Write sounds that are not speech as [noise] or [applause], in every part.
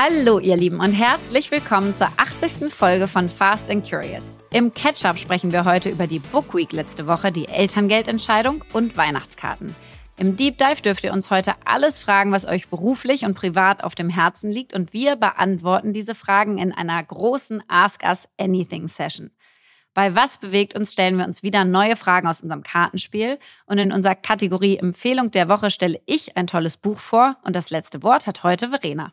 Hallo ihr Lieben und herzlich willkommen zur 80. Folge von Fast and Curious. Im Catch-up sprechen wir heute über die Book Week letzte Woche, die Elterngeldentscheidung und Weihnachtskarten. Im Deep Dive dürft ihr uns heute alles fragen, was euch beruflich und privat auf dem Herzen liegt und wir beantworten diese Fragen in einer großen Ask Us Anything Session. Bei Was bewegt uns stellen wir uns wieder neue Fragen aus unserem Kartenspiel und in unserer Kategorie Empfehlung der Woche stelle ich ein tolles Buch vor und das letzte Wort hat heute Verena.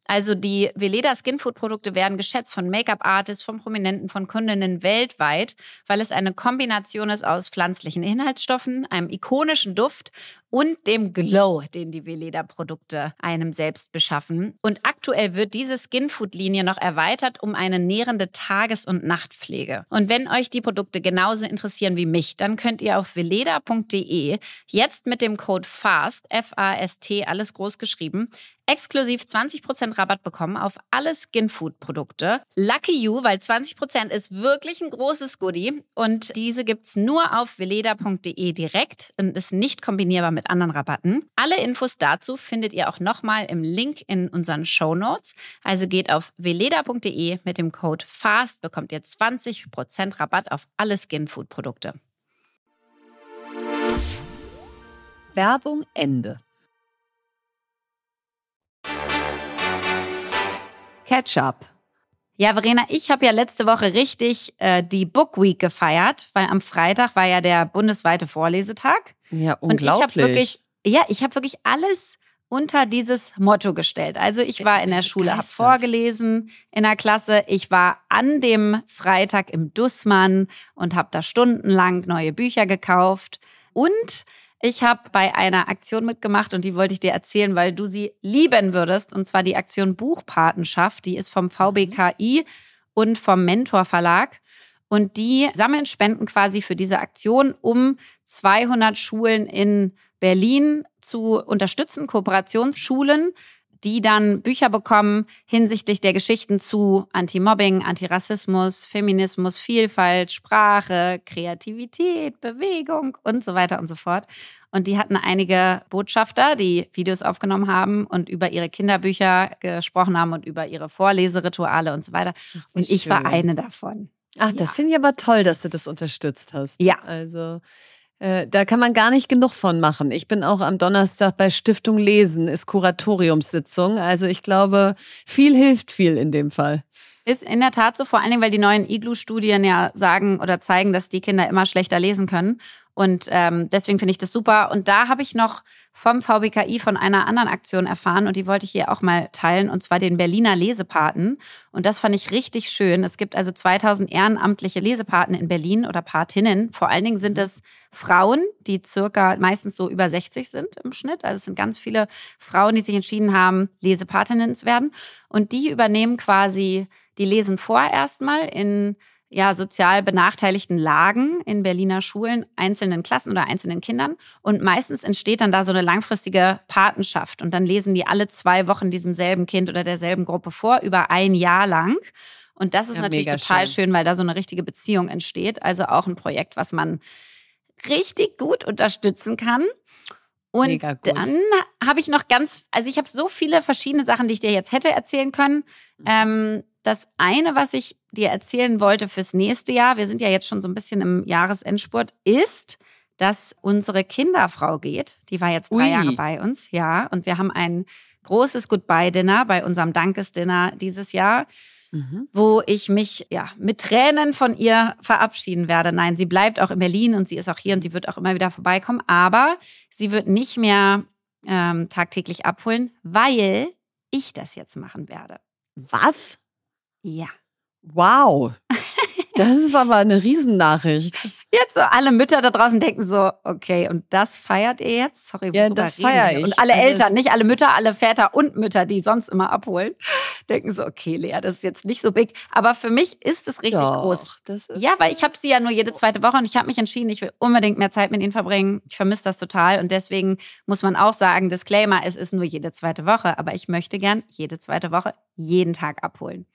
Also die Veleda Skinfood Produkte werden geschätzt von Make-up-Artists, von Prominenten, von Kundinnen weltweit, weil es eine Kombination ist aus pflanzlichen Inhaltsstoffen, einem ikonischen Duft und dem Glow, den die Veleda-Produkte einem selbst beschaffen. Und aktuell wird diese Skinfood-Linie noch erweitert um eine nährende Tages- und Nachtpflege. Und wenn euch die Produkte genauso interessieren wie mich, dann könnt ihr auf veleda.de jetzt mit dem Code FAST, F-A-S-T, alles groß geschrieben, exklusiv 20% Rabatt bekommen auf alle Skinfood-Produkte. Lucky you, weil 20% ist wirklich ein großes Goodie und diese gibt's nur auf veleda.de direkt und ist nicht kombinierbar mit anderen Rabatten. Alle Infos dazu findet ihr auch nochmal im Link in unseren Show Notes. Also geht auf veleda.de mit dem Code FAST, bekommt ihr 20% Rabatt auf alle Skinfood-Produkte. Werbung Ende. Ketchup. Ja, Verena, ich habe ja letzte Woche richtig äh, die Book Week gefeiert, weil am Freitag war ja der bundesweite Vorlesetag. Ja, unglaublich. Und ich habe wirklich, ja, ich habe wirklich alles unter dieses Motto gestellt. Also ich war in der Schule, habe vorgelesen in der Klasse. Ich war an dem Freitag im Dussmann und habe da stundenlang neue Bücher gekauft. Und ich habe bei einer Aktion mitgemacht und die wollte ich dir erzählen, weil du sie lieben würdest. Und zwar die Aktion Buchpatenschaft. Die ist vom VBKI und vom Mentor Verlag. Und die sammeln Spenden quasi für diese Aktion, um 200 Schulen in Berlin zu unterstützen, Kooperationsschulen, die dann Bücher bekommen hinsichtlich der Geschichten zu Anti-Mobbing, Antirassismus, Feminismus, Vielfalt, Sprache, Kreativität, Bewegung und so weiter und so fort. Und die hatten einige Botschafter, die Videos aufgenommen haben und über ihre Kinderbücher gesprochen haben und über ihre Vorleserituale und so weiter. und ich war eine davon. Ach, das ja. finde ich aber toll, dass du das unterstützt hast. Ja. Also äh, da kann man gar nicht genug von machen. Ich bin auch am Donnerstag bei Stiftung Lesen, ist Kuratoriumssitzung. Also ich glaube, viel hilft viel in dem Fall. Ist in der Tat so, vor allen Dingen, weil die neuen Iglu-Studien ja sagen oder zeigen, dass die Kinder immer schlechter lesen können. Und ähm, deswegen finde ich das super. Und da habe ich noch vom VBKI von einer anderen Aktion erfahren und die wollte ich hier auch mal teilen, und zwar den Berliner Lesepaten. Und das fand ich richtig schön. Es gibt also 2000 ehrenamtliche Lesepaten in Berlin oder Patinnen. Vor allen Dingen sind es Frauen, die circa meistens so über 60 sind im Schnitt. Also es sind ganz viele Frauen, die sich entschieden haben, Lesepatinnen zu werden. Und die übernehmen quasi, die lesen vor erstmal in ja, sozial benachteiligten Lagen in Berliner Schulen, einzelnen Klassen oder einzelnen Kindern. Und meistens entsteht dann da so eine langfristige Patenschaft. Und dann lesen die alle zwei Wochen diesem selben Kind oder derselben Gruppe vor, über ein Jahr lang. Und das ist Ja, natürlich total schön. schön, weil da so eine richtige Beziehung entsteht. Also auch ein Projekt, was man richtig gut unterstützen kann. Und Mega gut. dann habe ich noch ganz, also ich habe so viele verschiedene Sachen, die ich dir jetzt hätte erzählen können. Mhm. Ähm, das eine, was ich dir erzählen wollte fürs nächste Jahr, wir sind ja jetzt schon so ein bisschen im Jahresendspurt, ist, dass unsere Kinderfrau geht. Die war jetzt drei Ui. Jahre bei uns, ja. Und wir haben ein großes Goodbye-Dinner bei unserem Dankesdinner dieses Jahr Mhm. wo ich mich ja mit Tränen von ihr verabschieden werde. Nein, sie bleibt auch in Berlin und sie ist auch hier und sie wird auch immer wieder vorbeikommen, aber sie wird nicht mehr ähm, tagtäglich abholen, weil ich das jetzt machen werde. Was? Ja. Wow. [laughs] Das ist aber eine Riesennachricht. Jetzt so alle Mütter da draußen denken so, okay, und das feiert ihr jetzt? Sorry, Ja, das reden feier wir? ich. Und alle Also Eltern, nicht alle Mütter, alle Väter und Mütter, die sonst immer abholen, denken so, okay, Lea, das ist jetzt nicht so big. Aber für mich ist es richtig Doch, groß. Das ist Ja, weil ich habe sie ja nur jede zweite Woche und ich habe mich entschieden, ich will unbedingt mehr Zeit mit ihnen verbringen. Ich vermisse das total und deswegen muss man auch sagen, Disclaimer, es ist nur jede zweite Woche, aber ich möchte gern jede zweite Woche jeden Tag abholen.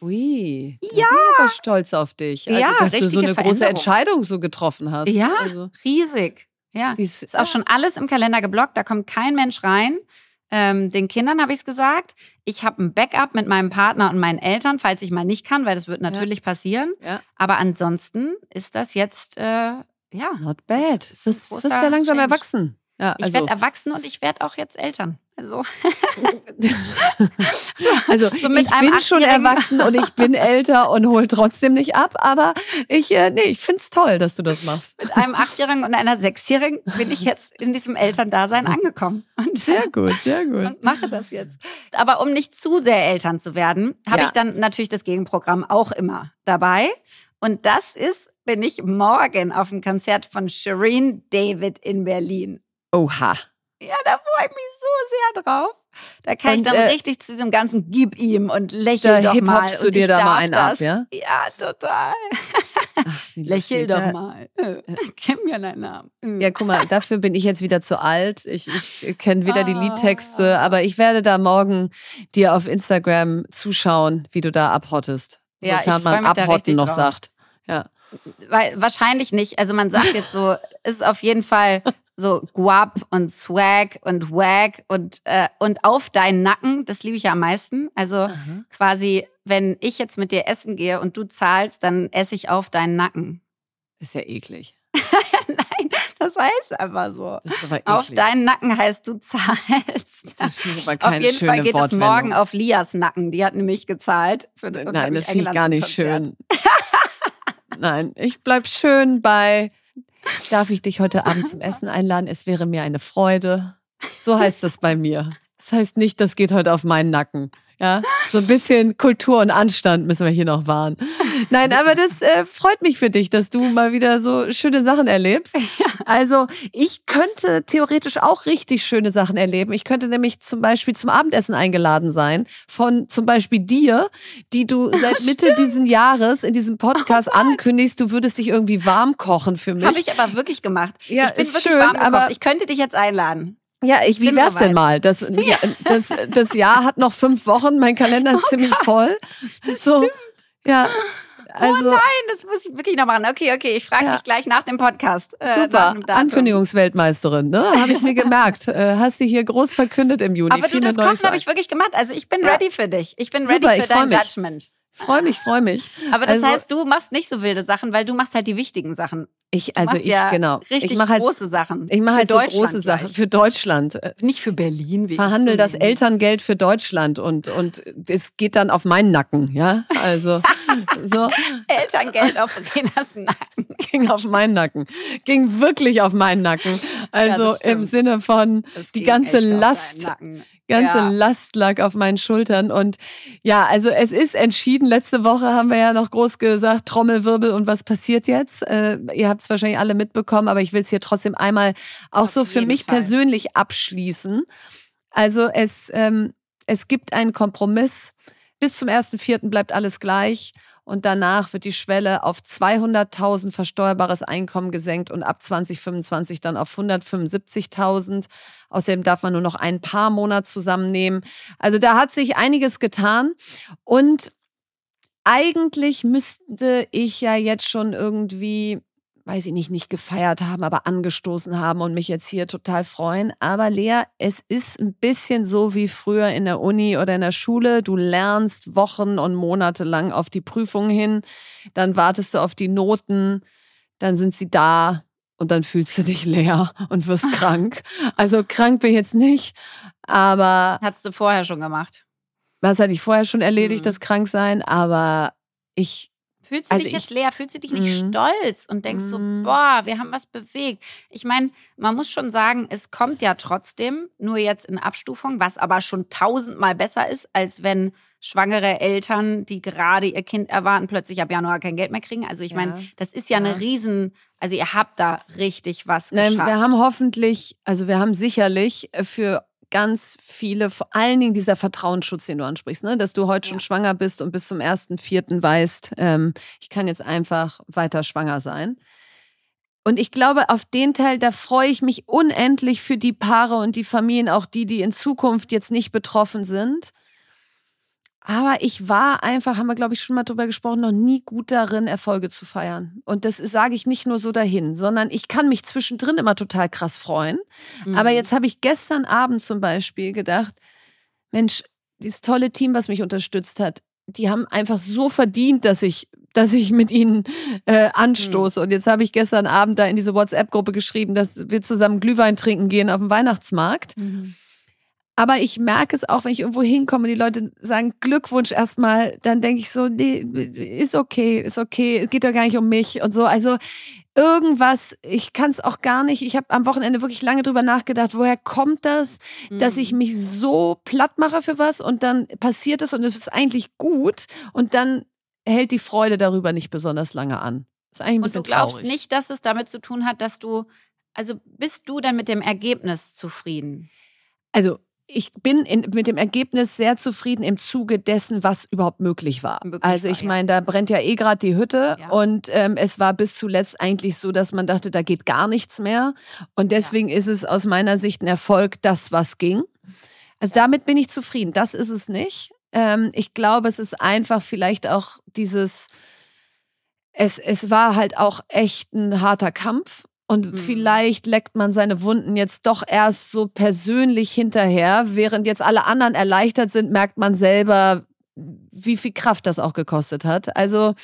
Ui. Ja. bin ich aber stolz auf dich. Also, Ja, dass du so eine große. Entscheidung so getroffen hast. Ja. Also, Riesig. Ja. dies, Ist auch schon alles im Kalender geblockt, da kommt kein Mensch rein. Ähm, den Kindern habe ich es gesagt. Ich habe ein Backup mit meinem Partner und meinen Eltern, falls ich mal nicht kann, weil das wird natürlich passieren. Ja. Aber ansonsten ist das jetzt, äh, ja, Not bad. Du wirst, ja langsam Change. erwachsen. Ja, ich also, werde erwachsen und ich werde auch jetzt Eltern. Also [laughs] also so ich bin schon erwachsen und ich bin älter und hol trotzdem nicht ab. Aber ich, äh, nee, ich find's toll, dass du das machst. mit einem Achtjährigen und einer Sechsjährigen bin ich jetzt in diesem Elterndasein angekommen. Und, Sehr gut, sehr gut. und mache das jetzt. Aber um nicht zu sehr Eltern zu werden, habe Ja. ich dann natürlich das Gegenprogramm auch immer dabei. Und das ist, bin ich morgen auf dem Konzert von Shireen David in Berlin. Oha. Ja, da freue ich mich so sehr drauf. Da kann ich Und, dann äh, richtig zu diesem ganzen Gib ihm und lächel doch mal. du und dir ich da mal einen ab, das. ja? Ja, total. Ach, [laughs] Lächel doch Da- mal. Äh, [laughs] Gib mir deinen Namen. Äh. Ja, guck mal, dafür bin ich jetzt wieder zu alt. Ich, ich kenne weder die Ah. Liedtexte, aber ich werde da morgen dir auf Instagram zuschauen, wie du da abhottest. Ja, ich Sofern man abhotten noch drauf. sagt. Ja. Weil, wahrscheinlich nicht. Also man sagt jetzt so, [laughs] ist auf jeden Fall so Guap und Swag und Wag und, äh, und auf deinen Nacken. Das liebe ich ja am meisten. Also quasi, wenn ich jetzt mit dir essen gehe und du zahlst, dann esse ich auf deinen Nacken. Ist ja eklig. [laughs] Nein, das heißt einfach so. Das ist aber eklig. Auf deinen Nacken heißt du zahlst. das ich aber Auf keine jeden schöne Fall geht es morgen auf Lias Nacken. Die hat nämlich gezahlt. Für, Nein, das finde ich gar nicht Konzert. schön. Nein, ich bleib schön bei. Darf ich dich heute Abend zum Essen einladen? Es wäre mir eine Freude. So heißt das bei mir. Das heißt nicht, das geht heute auf meinen Nacken. Ja, so ein bisschen Kultur und Anstand müssen wir hier noch wahren. Nein, aber das äh, freut mich für dich, dass du mal wieder so schöne Sachen erlebst. Also ich könnte theoretisch auch richtig schöne Sachen erleben. Ich könnte nämlich zum Beispiel zum Abendessen eingeladen sein von zum Beispiel dir, die du [laughs] seit Mitte diesen Jahres in diesem Podcast ankündigst, du würdest dich irgendwie warm kochen für mich. Habe ich aber wirklich gemacht. Ja, ich bin ist wirklich schön, warm gekocht. aber- Ich könnte dich jetzt einladen. Ja, ich, wie wär's denn mal? Das, [laughs] ja, das, das Jahr hat noch fünf Wochen, mein Kalender ist ziemlich voll. So, ja, also oh nein, das muss ich wirklich noch machen. Okay, okay, ich frage Ja. dich gleich nach dem Podcast. äh, super. Ankündigungsweltmeisterin, ne? Habe ich mir gemerkt. [laughs] Äh, hast du hier groß verkündet im Juni. Aber du, Viele das Kochen habe ich wirklich gemacht. Also ich bin Ja. ready für dich. Ich bin ready für dein mich. Judgment. Freu mich, freu mich. Aber das Also- heißt, du machst nicht so wilde Sachen, weil du machst halt die wichtigen Sachen. Ich, also ich, ja genau. Richtig ich mache halt, große Sachen. ich mache halt so große Sachen gleich. für Deutschland. Äh, Nicht für Berlin. Wie Verhandel ich das so Elterngeld für Deutschland und, und es geht dann auf meinen Nacken, ja? Also, [laughs] so. Elterngeld auf [laughs] Renas Nacken. ging auf meinen Nacken. Ging wirklich auf meinen Nacken. Also stimmt. im Sinne von, Das die ganze Last, ganze Ja. Last lag auf meinen Schultern. Und ja, also es ist entschieden. Letzte Woche haben wir ja noch groß gesagt, Trommelwirbel und was passiert jetzt? Äh, ihr habt es wahrscheinlich alle mitbekommen, aber ich will es hier trotzdem einmal auch Auf so für mich Fall. persönlich abschließen. Also es, ähm, es gibt einen Kompromiss. Bis zum 1.4. bleibt alles gleich. Und danach wird die Schwelle auf 200.000 versteuerbares Einkommen gesenkt und ab 2025 dann auf 175.000. Außerdem darf man nur noch ein paar Monate zusammennehmen. Also da hat sich einiges getan. Und eigentlich müsste ich ja jetzt schon irgendwie weiß ich nicht, nicht gefeiert haben, aber angestoßen haben und mich jetzt hier total freuen. Aber Lea, es ist ein bisschen so wie früher in der Uni oder in der Schule. Du lernst Wochen und Monate lang auf die Prüfung hin, dann wartest du auf die Noten, dann sind sie da und dann fühlst du dich leer und wirst [laughs] krank. Also krank bin ich jetzt nicht, aber. Hattest du vorher schon gemacht? Was hatte ich vorher schon erledigt, mhm. das Kranksein, aber ich Fühlst du also dich jetzt leer? Fühlst du dich nicht mm, stolz und denkst mm. so, mhm. boah, wir haben was bewegt? Ich meine, man muss schon sagen, es kommt ja trotzdem, nur jetzt in Abstufung, was aber schon tausendmal besser ist, als wenn schwangere Eltern, die gerade ihr Kind erwarten, plötzlich ab Januar kein Geld mehr kriegen. Also ich meine, ja. das ist ja, ja, eine riesen, also ihr habt da richtig was geschafft. Nein, wir haben hoffentlich, also wir haben sicherlich für ganz viele, vor allen Dingen dieser Vertrauensschutz, den du ansprichst, ne? dass du heute ja. schon schwanger bist und bis zum ersten Vierten weißt, ähm, ich kann jetzt einfach weiter schwanger sein. Und ich glaube, auf den Teil, da freue ich mich unendlich für die Paare und die Familien, auch die, die in Zukunft jetzt nicht betroffen sind. Aber ich war einfach, haben wir glaube ich schon mal drüber gesprochen, noch nie gut darin, Erfolge zu feiern. Und das sage ich nicht nur so dahin, sondern ich kann mich zwischendrin immer total krass freuen. Mhm. Aber jetzt habe ich gestern Abend zum Beispiel gedacht, Mensch, dieses tolle Team, was mich unterstützt hat, die haben einfach so verdient, dass ich, dass ich mit ihnen äh, anstoße. Mhm. Und jetzt habe ich gestern Abend da in diese WhatsApp-Gruppe geschrieben, dass wir zusammen Glühwein trinken gehen auf dem Weihnachtsmarkt. Mhm. Aber ich merke es auch, wenn ich irgendwo hinkomme, die Leute sagen Glückwunsch erstmal, dann denke ich so, nee, ist okay, ist okay, es geht doch gar nicht um mich und so. Also irgendwas, ich kann es auch gar nicht. Ich habe am Wochenende wirklich lange drüber nachgedacht, woher kommt das, mhm. dass ich mhm. mich so platt mache für was und dann passiert es und es ist eigentlich gut und dann hält die Freude darüber nicht besonders lange an. Ist eigentlich ein bisschen und du glaubst traurig. nicht, dass es damit zu tun hat, dass du, also bist du dann mit dem Ergebnis zufrieden? Also ich bin in, mit dem Ergebnis sehr zufrieden im Zuge dessen, was überhaupt möglich war. Möglich also ich meine, da brennt ja eh gerade die Hütte ja. und ähm, es war bis zuletzt eigentlich so, dass man dachte, da geht gar nichts mehr. Und deswegen ja. ist es aus meiner Sicht ein Erfolg, das was ging. Also damit bin ich zufrieden. Das ist es nicht. Ähm, ich glaube, es ist einfach vielleicht auch dieses, es, es war halt auch echt ein harter Kampf und mhm. vielleicht leckt man seine Wunden jetzt doch erst so persönlich hinterher, während jetzt alle anderen erleichtert sind, merkt man selber, wie viel Kraft das auch gekostet hat. Also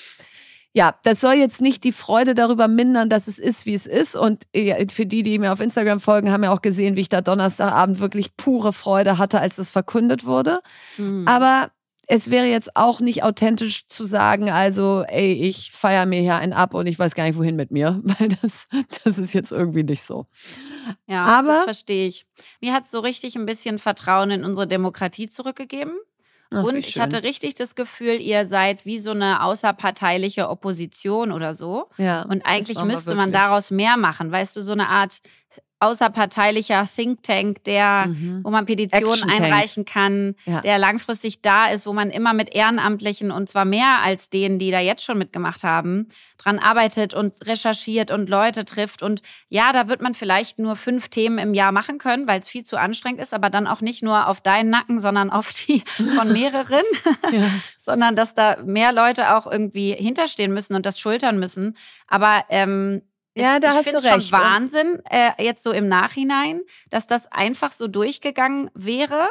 ja, das soll jetzt nicht die Freude darüber mindern, dass es ist, wie es ist. Und für die, die mir auf Instagram folgen, haben ja auch gesehen, wie ich da Donnerstagabend wirklich pure Freude hatte, als es verkündet wurde. Mhm. Aber es wäre jetzt auch nicht authentisch zu sagen, also, ey, ich feiere mir hier einen ab und ich weiß gar nicht, wohin mit mir, [laughs] weil das, das ist jetzt irgendwie nicht so. Ja, Aber, das verstehe ich. Mir hat so richtig ein bisschen Vertrauen in unsere Demokratie zurückgegeben. Ach, und ich hatte richtig das Gefühl, ihr seid wie so eine außerparteiliche Opposition oder so. Ja, und eigentlich müsste man daraus mehr machen. Weißt du, so eine Art außerparteilicher Think Tank, der, mhm. wo man Petitionen einreichen kann, ja. der langfristig da ist, wo man immer mit Ehrenamtlichen und zwar mehr als denen, die da jetzt schon mitgemacht haben, dran arbeitet und recherchiert und Leute trifft. Und ja, da wird man vielleicht nur fünf Themen im Jahr machen können, weil es viel zu anstrengend ist, aber dann auch nicht nur auf deinen Nacken, sondern auf die [laughs] von mehreren, ja. [laughs] sondern dass da mehr Leute auch irgendwie hinterstehen müssen und das schultern müssen. Aber ähm, ja, da ich hast du recht. schon Wahnsinn, äh, jetzt so im Nachhinein, dass das einfach so durchgegangen wäre.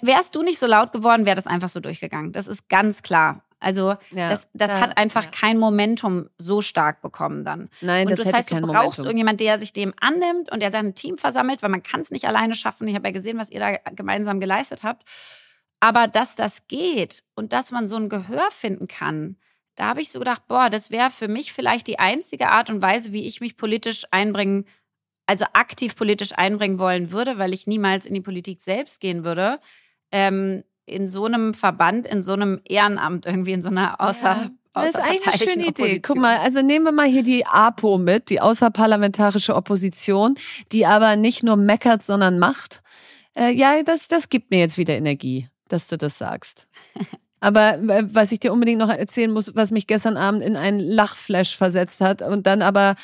Wärst du nicht so laut geworden, wäre das einfach so durchgegangen. Das ist ganz klar. Also ja, das, das ja, hat einfach ja. kein Momentum so stark bekommen dann. Nein, und das, das hätte heißt, du brauchst Momentum. irgendjemand, der sich dem annimmt und der sein Team versammelt, weil man kann es nicht alleine schaffen. Ich habe ja gesehen, was ihr da gemeinsam geleistet habt. Aber dass das geht und dass man so ein Gehör finden kann, da habe ich so gedacht, boah, das wäre für mich vielleicht die einzige Art und Weise, wie ich mich politisch einbringen, also aktiv politisch einbringen wollen würde, weil ich niemals in die Politik selbst gehen würde. Ähm, in so einem Verband, in so einem Ehrenamt, irgendwie in so einer außer. Ja. Das ist eigentlich eine schöne Idee. Guck mal, also nehmen wir mal hier die APO mit, die außerparlamentarische Opposition, die aber nicht nur meckert, sondern macht. Äh, ja, das, das gibt mir jetzt wieder Energie, dass du das sagst. [laughs] Aber äh, was ich dir unbedingt noch erzählen muss, was mich gestern Abend in einen Lachflash versetzt hat und dann aber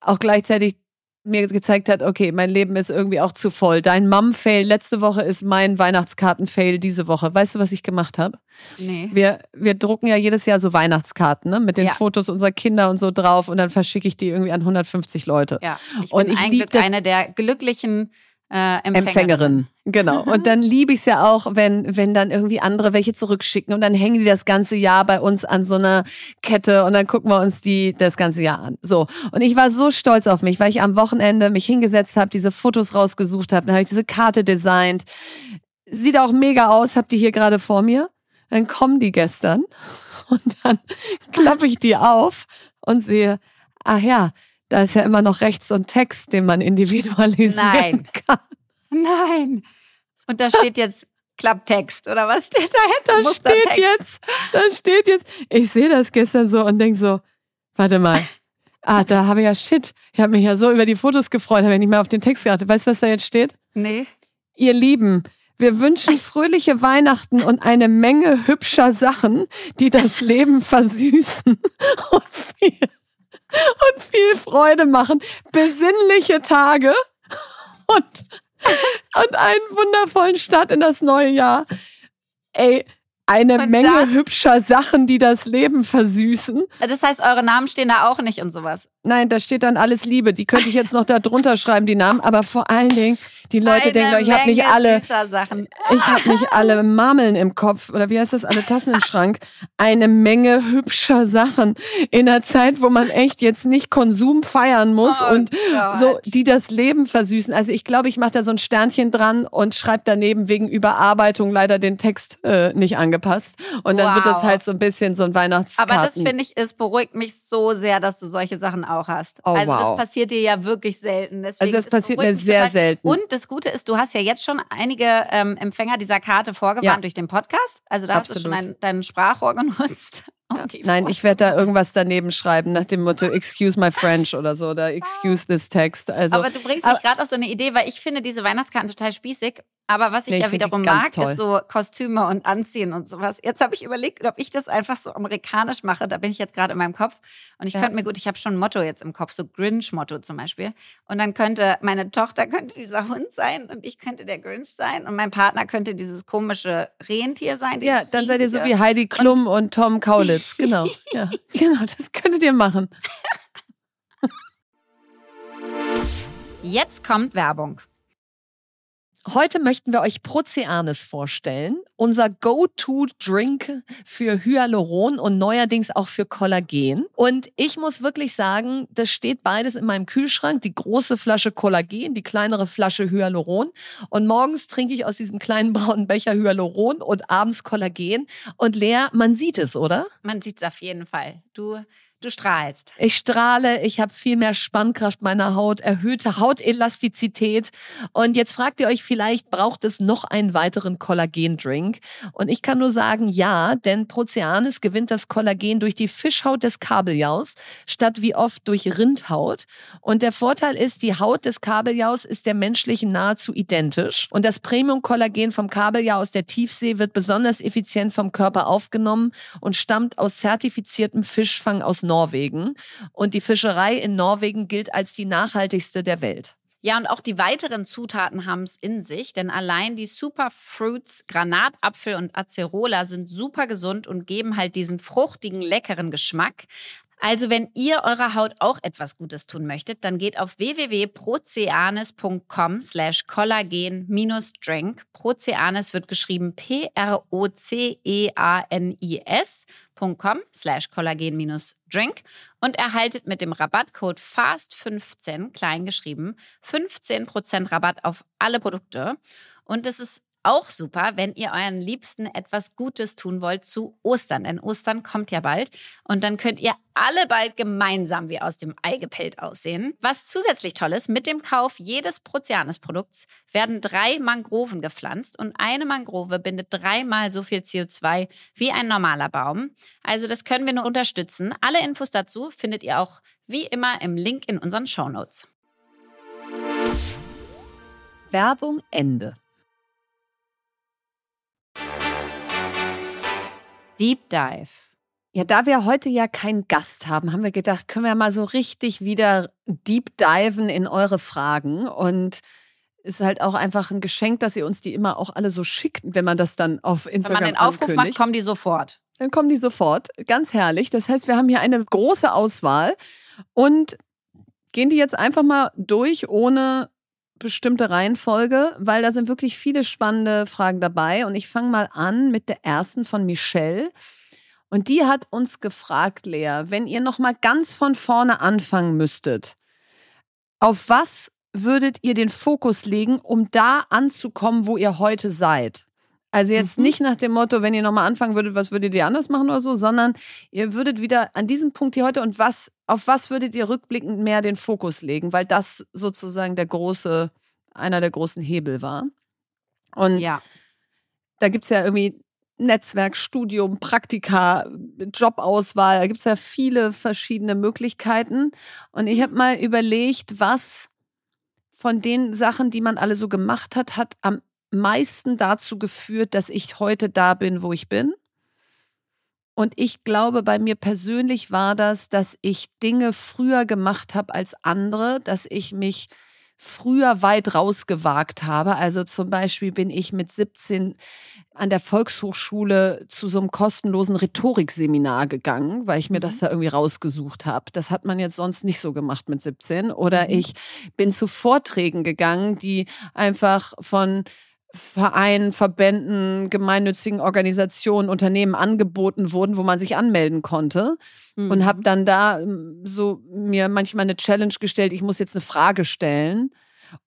auch gleichzeitig mir gezeigt hat, okay, mein Leben ist irgendwie auch zu voll. Dein Mom-Fail letzte Woche ist mein Weihnachtskarten-Fail diese Woche. Weißt du, was ich gemacht habe? Nee. Wir, wir drucken ja jedes Jahr so Weihnachtskarten ne? mit den Ja. Fotos unserer Kinder und so drauf und dann verschicke ich die irgendwie an 150 Leute. Ja, ich Und bin ich lieb Glück das- eine der glücklichen äh, Empfängerinnen. Empfängerin. Genau. Und dann liebe ich es ja auch, wenn, wenn dann irgendwie andere welche zurückschicken und dann hängen die das ganze Jahr bei uns an so einer Kette und dann gucken wir uns die das ganze Jahr an. So. Und ich war so stolz auf mich, weil ich am Wochenende mich hingesetzt habe, diese Fotos rausgesucht habe, dann habe ich diese Karte designt. Sieht auch mega aus, habt ihr hier gerade vor mir. Dann kommen die gestern [laughs] und dann klappe ich die auf und sehe, ach ja, da ist ja immer noch rechts so ein Text, den man individualisieren Nein. kann. Nein. Und da steht jetzt Klapptext oder was steht da jetzt? Da steht jetzt, da steht jetzt, ich sehe das gestern so und denke so, warte mal. Ah, da habe ich ja shit. Ich habe mich ja so über die Fotos gefreut, habe ich nicht mehr auf den Text geachtet. Weißt du, was da jetzt steht? Nee. Ihr Lieben, wir wünschen fröhliche Weihnachten und eine Menge hübscher Sachen, die das Leben versüßen [laughs] und viel, und viel Freude machen. Besinnliche Tage und, und einen wundervollen Start in das neue Jahr. Ey, eine Und Menge dann- hübscher Sachen, die das Leben versüßen. Das heißt, eure Namen stehen da auch nicht und sowas. Nein, da steht dann alles Liebe. Die könnte ich jetzt noch da drunter schreiben, die Namen. Aber vor allen Dingen, die Leute Eine denken, doch, ich habe nicht alle, ich habe nicht alle Marmeln im Kopf oder wie heißt das, alle Tassen im Schrank. Eine Menge hübscher Sachen in einer Zeit, wo man echt jetzt nicht Konsum feiern muss Oh und Gott. so, die das Leben versüßen. Also ich glaube, ich mache da so ein Sternchen dran und schreibe daneben wegen Überarbeitung leider den Text äh, nicht angepasst. Und dann wird das Wow. halt so ein bisschen so ein Weihnachtskarten. Aber das finde ich, es beruhigt mich so sehr, dass du solche Sachen auch hast. Oh, also das wow. passiert dir ja wirklich selten. Deswegen, Also das passiert mir sehr selten. Und das Gute ist, du hast ja jetzt schon einige ähm, Empfänger dieser Karte vorgewarnt Ja. durch den Podcast. Also da hast du schon Absolut. dein, dein Sprachrohr genutzt. um [laughs] die Nein, ich werde da irgendwas daneben schreiben nach dem Motto Excuse my French oder so oder Excuse this text. Also aber du bringst mich gerade auf so eine Idee, weil ich finde diese Weihnachtskarten total spießig. Aber was ich Nee, ich ja wiederum mag, toll. ist so Kostüme und Anziehen und sowas. Jetzt habe ich überlegt, ob ich das einfach so amerikanisch mache. Da bin ich jetzt gerade in meinem Kopf. Und ich Ja. könnte mir gut, ich habe schon ein Motto jetzt im Kopf, so Grinch-Motto zum Beispiel. Und dann könnte meine Tochter [laughs] könnte dieser Hund sein und ich könnte der Grinch sein und mein Partner könnte dieses komische Rentier sein. ja, dann seid ihr so riesige. wie Heidi Klum und, Tom Kaulitz. [laughs] Genau. ja, [laughs] genau, das könntet ihr machen. Jetzt kommt Werbung. Heute möchten wir euch Proceanes vorstellen, unser Go-To-Drink für Hyaluron und neuerdings auch für Kollagen. Und ich muss wirklich sagen, das steht beides in meinem Kühlschrank, die große Flasche Kollagen, die kleinere Flasche Hyaluron. Und morgens trinke ich aus diesem kleinen braunen Becher Hyaluron und abends Kollagen. Und Lea, man sieht es, oder? Man sieht es auf jeden Fall. Du, du strahlst. Ich strahle, ich habe viel mehr Spannkraft meiner Haut, erhöhte Hautelastizität. Und jetzt fragt ihr euch vielleicht, braucht es noch einen weiteren Kollagendrink? Und ich kann nur sagen, ja, denn Proceanes gewinnt das Kollagen durch die Fischhaut des Kabeljaus statt wie oft durch Rindhaut. Und der Vorteil ist, die Haut des Kabeljaus ist der menschlichen nahezu identisch. Und das Premium-Kollagen vom Kabeljau aus der Tiefsee wird besonders effizient vom Körper aufgenommen und stammt aus zertifiziertem Fischfang aus Norwegen. Und die Fischerei in Norwegen gilt als die nachhaltigste der Welt. Ja, und auch die weiteren Zutaten haben es in sich, denn allein die Superfruits, Granatapfel und Acerola sind super gesund und geben halt diesen fruchtigen, leckeren Geschmack. Also wenn ihr eurer Haut auch etwas Gutes tun möchtet, dann geht auf www.proceanes.com slash kollagen-drink. Proceanes wird geschrieben P-R-O-C-E-A-N-I-S.com slash kollagen-drink und erhaltet mit dem Rabattcode FAST15, kleingeschrieben, 15% Rabatt auf alle Produkte. Und es ist auch super, wenn ihr euren Liebsten etwas Gutes tun wollt zu Ostern. Denn Ostern kommt ja bald. Und dann könnt ihr alle bald gemeinsam wie aus dem Ei gepellt aussehen. Was zusätzlich toll ist, mit dem Kauf jedes Proceanes-Produkts werden drei Mangroven gepflanzt. Und eine Mangrove bindet dreimal so viel CO2 wie ein normaler Baum. Also das können wir nur unterstützen. Alle Infos dazu findet ihr auch wie immer im Link in unseren Shownotes. Werbung Ende. Deep Dive. Ja, da wir heute ja keinen Gast haben, haben wir gedacht, können wir mal so richtig wieder deep diven in eure Fragen und ist halt auch einfach ein Geschenk, dass ihr uns die immer auch alle so schickt, wenn man das dann auf Instagram Wenn man den Aufruf macht, kommen die sofort. Dann kommen die sofort. Ganz herrlich. Das heißt, wir haben hier eine große Auswahl und gehen die jetzt einfach mal durch ohne bestimmte Reihenfolge, weil da sind wirklich viele spannende Fragen dabei. Und ich fange mal an mit der ersten von Michelle. Und die hat uns gefragt, Lea, wenn ihr noch mal ganz von vorne anfangen müsstet, auf was würdet ihr den Fokus legen, um da anzukommen, wo ihr heute seid? Also jetzt Mhm. nicht nach dem Motto, wenn ihr nochmal anfangen würdet, was würdet ihr anders machen oder so, sondern ihr würdet wieder an diesem Punkt hier heute und was, auf was würdet ihr rückblickend mehr den Fokus legen, weil das sozusagen der große, einer der großen Hebel war. Und Ja. da gibt es ja irgendwie Netzwerk, Studium, Praktika, Jobauswahl, da gibt es ja viele verschiedene Möglichkeiten. Und ich habe mal überlegt, was von den Sachen, die man alle so gemacht hat, hat am meisten dazu geführt, dass ich heute da bin, wo ich bin. Und ich glaube, bei mir persönlich war das, dass ich Dinge früher gemacht habe als andere, dass ich mich früher weit rausgewagt habe. Also zum Beispiel bin ich mit 17 an der Volkshochschule zu so einem kostenlosen Rhetorikseminar gegangen, weil ich mir das da irgendwie rausgesucht habe. Das hat man jetzt sonst nicht so gemacht mit 17. Oder Mhm. ich bin zu Vorträgen gegangen, die einfach von Vereinen, Verbänden, gemeinnützigen Organisationen, Unternehmen angeboten wurden, wo man sich anmelden konnte. Und Mhm. habe dann da ähm, so mir manchmal eine Challenge gestellt, ich muss jetzt eine Frage stellen.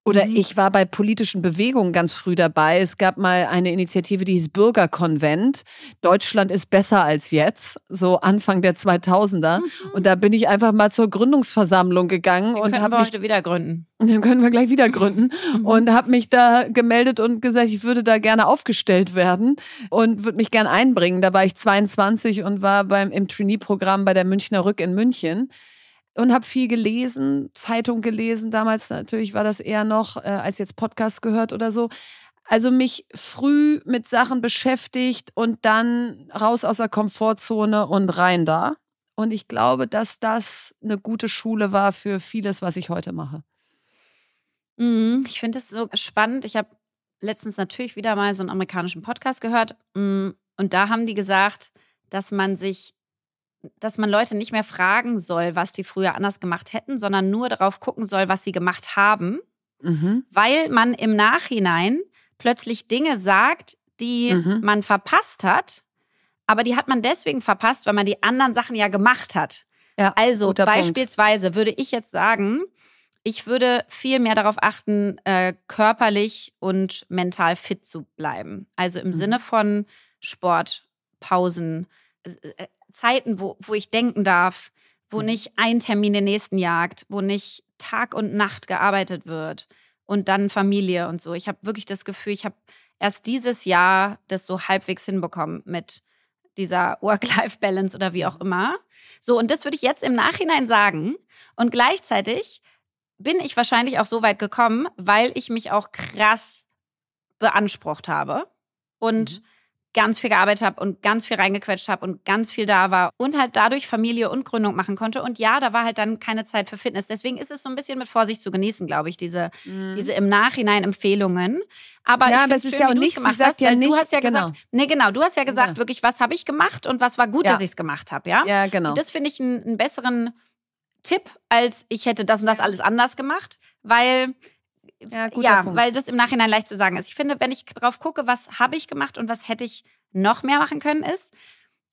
Oder Mhm. ich war bei politischen Bewegungen ganz früh dabei. Es gab mal eine Initiative, die hieß Bürgerkonvent. Deutschland ist besser als jetzt, so Anfang der 2000er. Und da bin ich einfach mal zur Gründungsversammlung gegangen Den und können habe wir mich heute wieder gründen. dann können wir gleich wieder gründen. Und habe mich da gemeldet und gesagt, ich würde da gerne aufgestellt werden und würde mich gerne einbringen. Da war ich 22 und war beim, im Trainee-Programm bei der Münchner Rück in München. Und habe viel gelesen, Zeitung gelesen. Damals natürlich war das eher noch, äh, als jetzt Podcast gehört oder so. Also mich früh mit Sachen beschäftigt und dann raus aus der Komfortzone und rein da. Und ich glaube, dass das eine gute Schule war für vieles, was ich heute mache. Mhm. Ich finde es so spannend. Ich habe letztens natürlich wieder mal so einen amerikanischen Podcast gehört. mm, Und da haben die gesagt, dass man sich, dass man Leute nicht mehr fragen soll, was die früher anders gemacht hätten, sondern nur darauf gucken soll, was sie gemacht haben, Mhm. weil man im Nachhinein plötzlich Dinge sagt, die Mhm. man verpasst hat. Aber die hat man deswegen verpasst, weil man die anderen Sachen ja gemacht hat. Ja, Also guter Punkt. beispielsweise würde ich jetzt sagen, ich würde viel mehr darauf achten, äh, körperlich und mental fit zu bleiben. Also im Mhm. Sinne von Sport, Pausen, äh, äh, Zeiten, wo, wo ich denken darf, wo Mhm. nicht ein Termin den nächsten jagt, wo nicht Tag und Nacht gearbeitet wird und dann Familie und so. Ich habe wirklich das Gefühl, ich habe erst dieses Jahr das so halbwegs hinbekommen mit dieser [laughs] Work-Life-Balance oder wie auch immer. So, und das würde ich jetzt im Nachhinein sagen. Und gleichzeitig bin ich wahrscheinlich auch so weit gekommen, weil ich mich auch krass beansprucht habe und ganz viel gearbeitet habe und ganz viel reingequetscht habe und ganz viel da war und halt dadurch Familie und Gründung machen konnte. Und ja, da war halt dann keine Zeit für Fitness. Deswegen ist es so ein bisschen mit Vorsicht zu genießen, glaube ich, diese, diese im Nachhinein Empfehlungen. Aber Mhm. Ja, ich aber es ist schön, ja auch du's nicht- sie gemacht sagt hast, ja weil du nicht- hast ja genau. gesagt, nee, genau, du hast ja gesagt, Ja. wirklich, was habe ich gemacht und was war gut, Ja. dass ich es gemacht habe, ja? Ja, genau. Und das finde ich einen, einen besseren Tipp, als ich hätte das und das alles anders gemacht, weil Ja, ja, weil das im Nachhinein leicht zu sagen ist. Ich finde, wenn ich drauf gucke, was habe ich gemacht und was hätte ich noch mehr machen können, ist,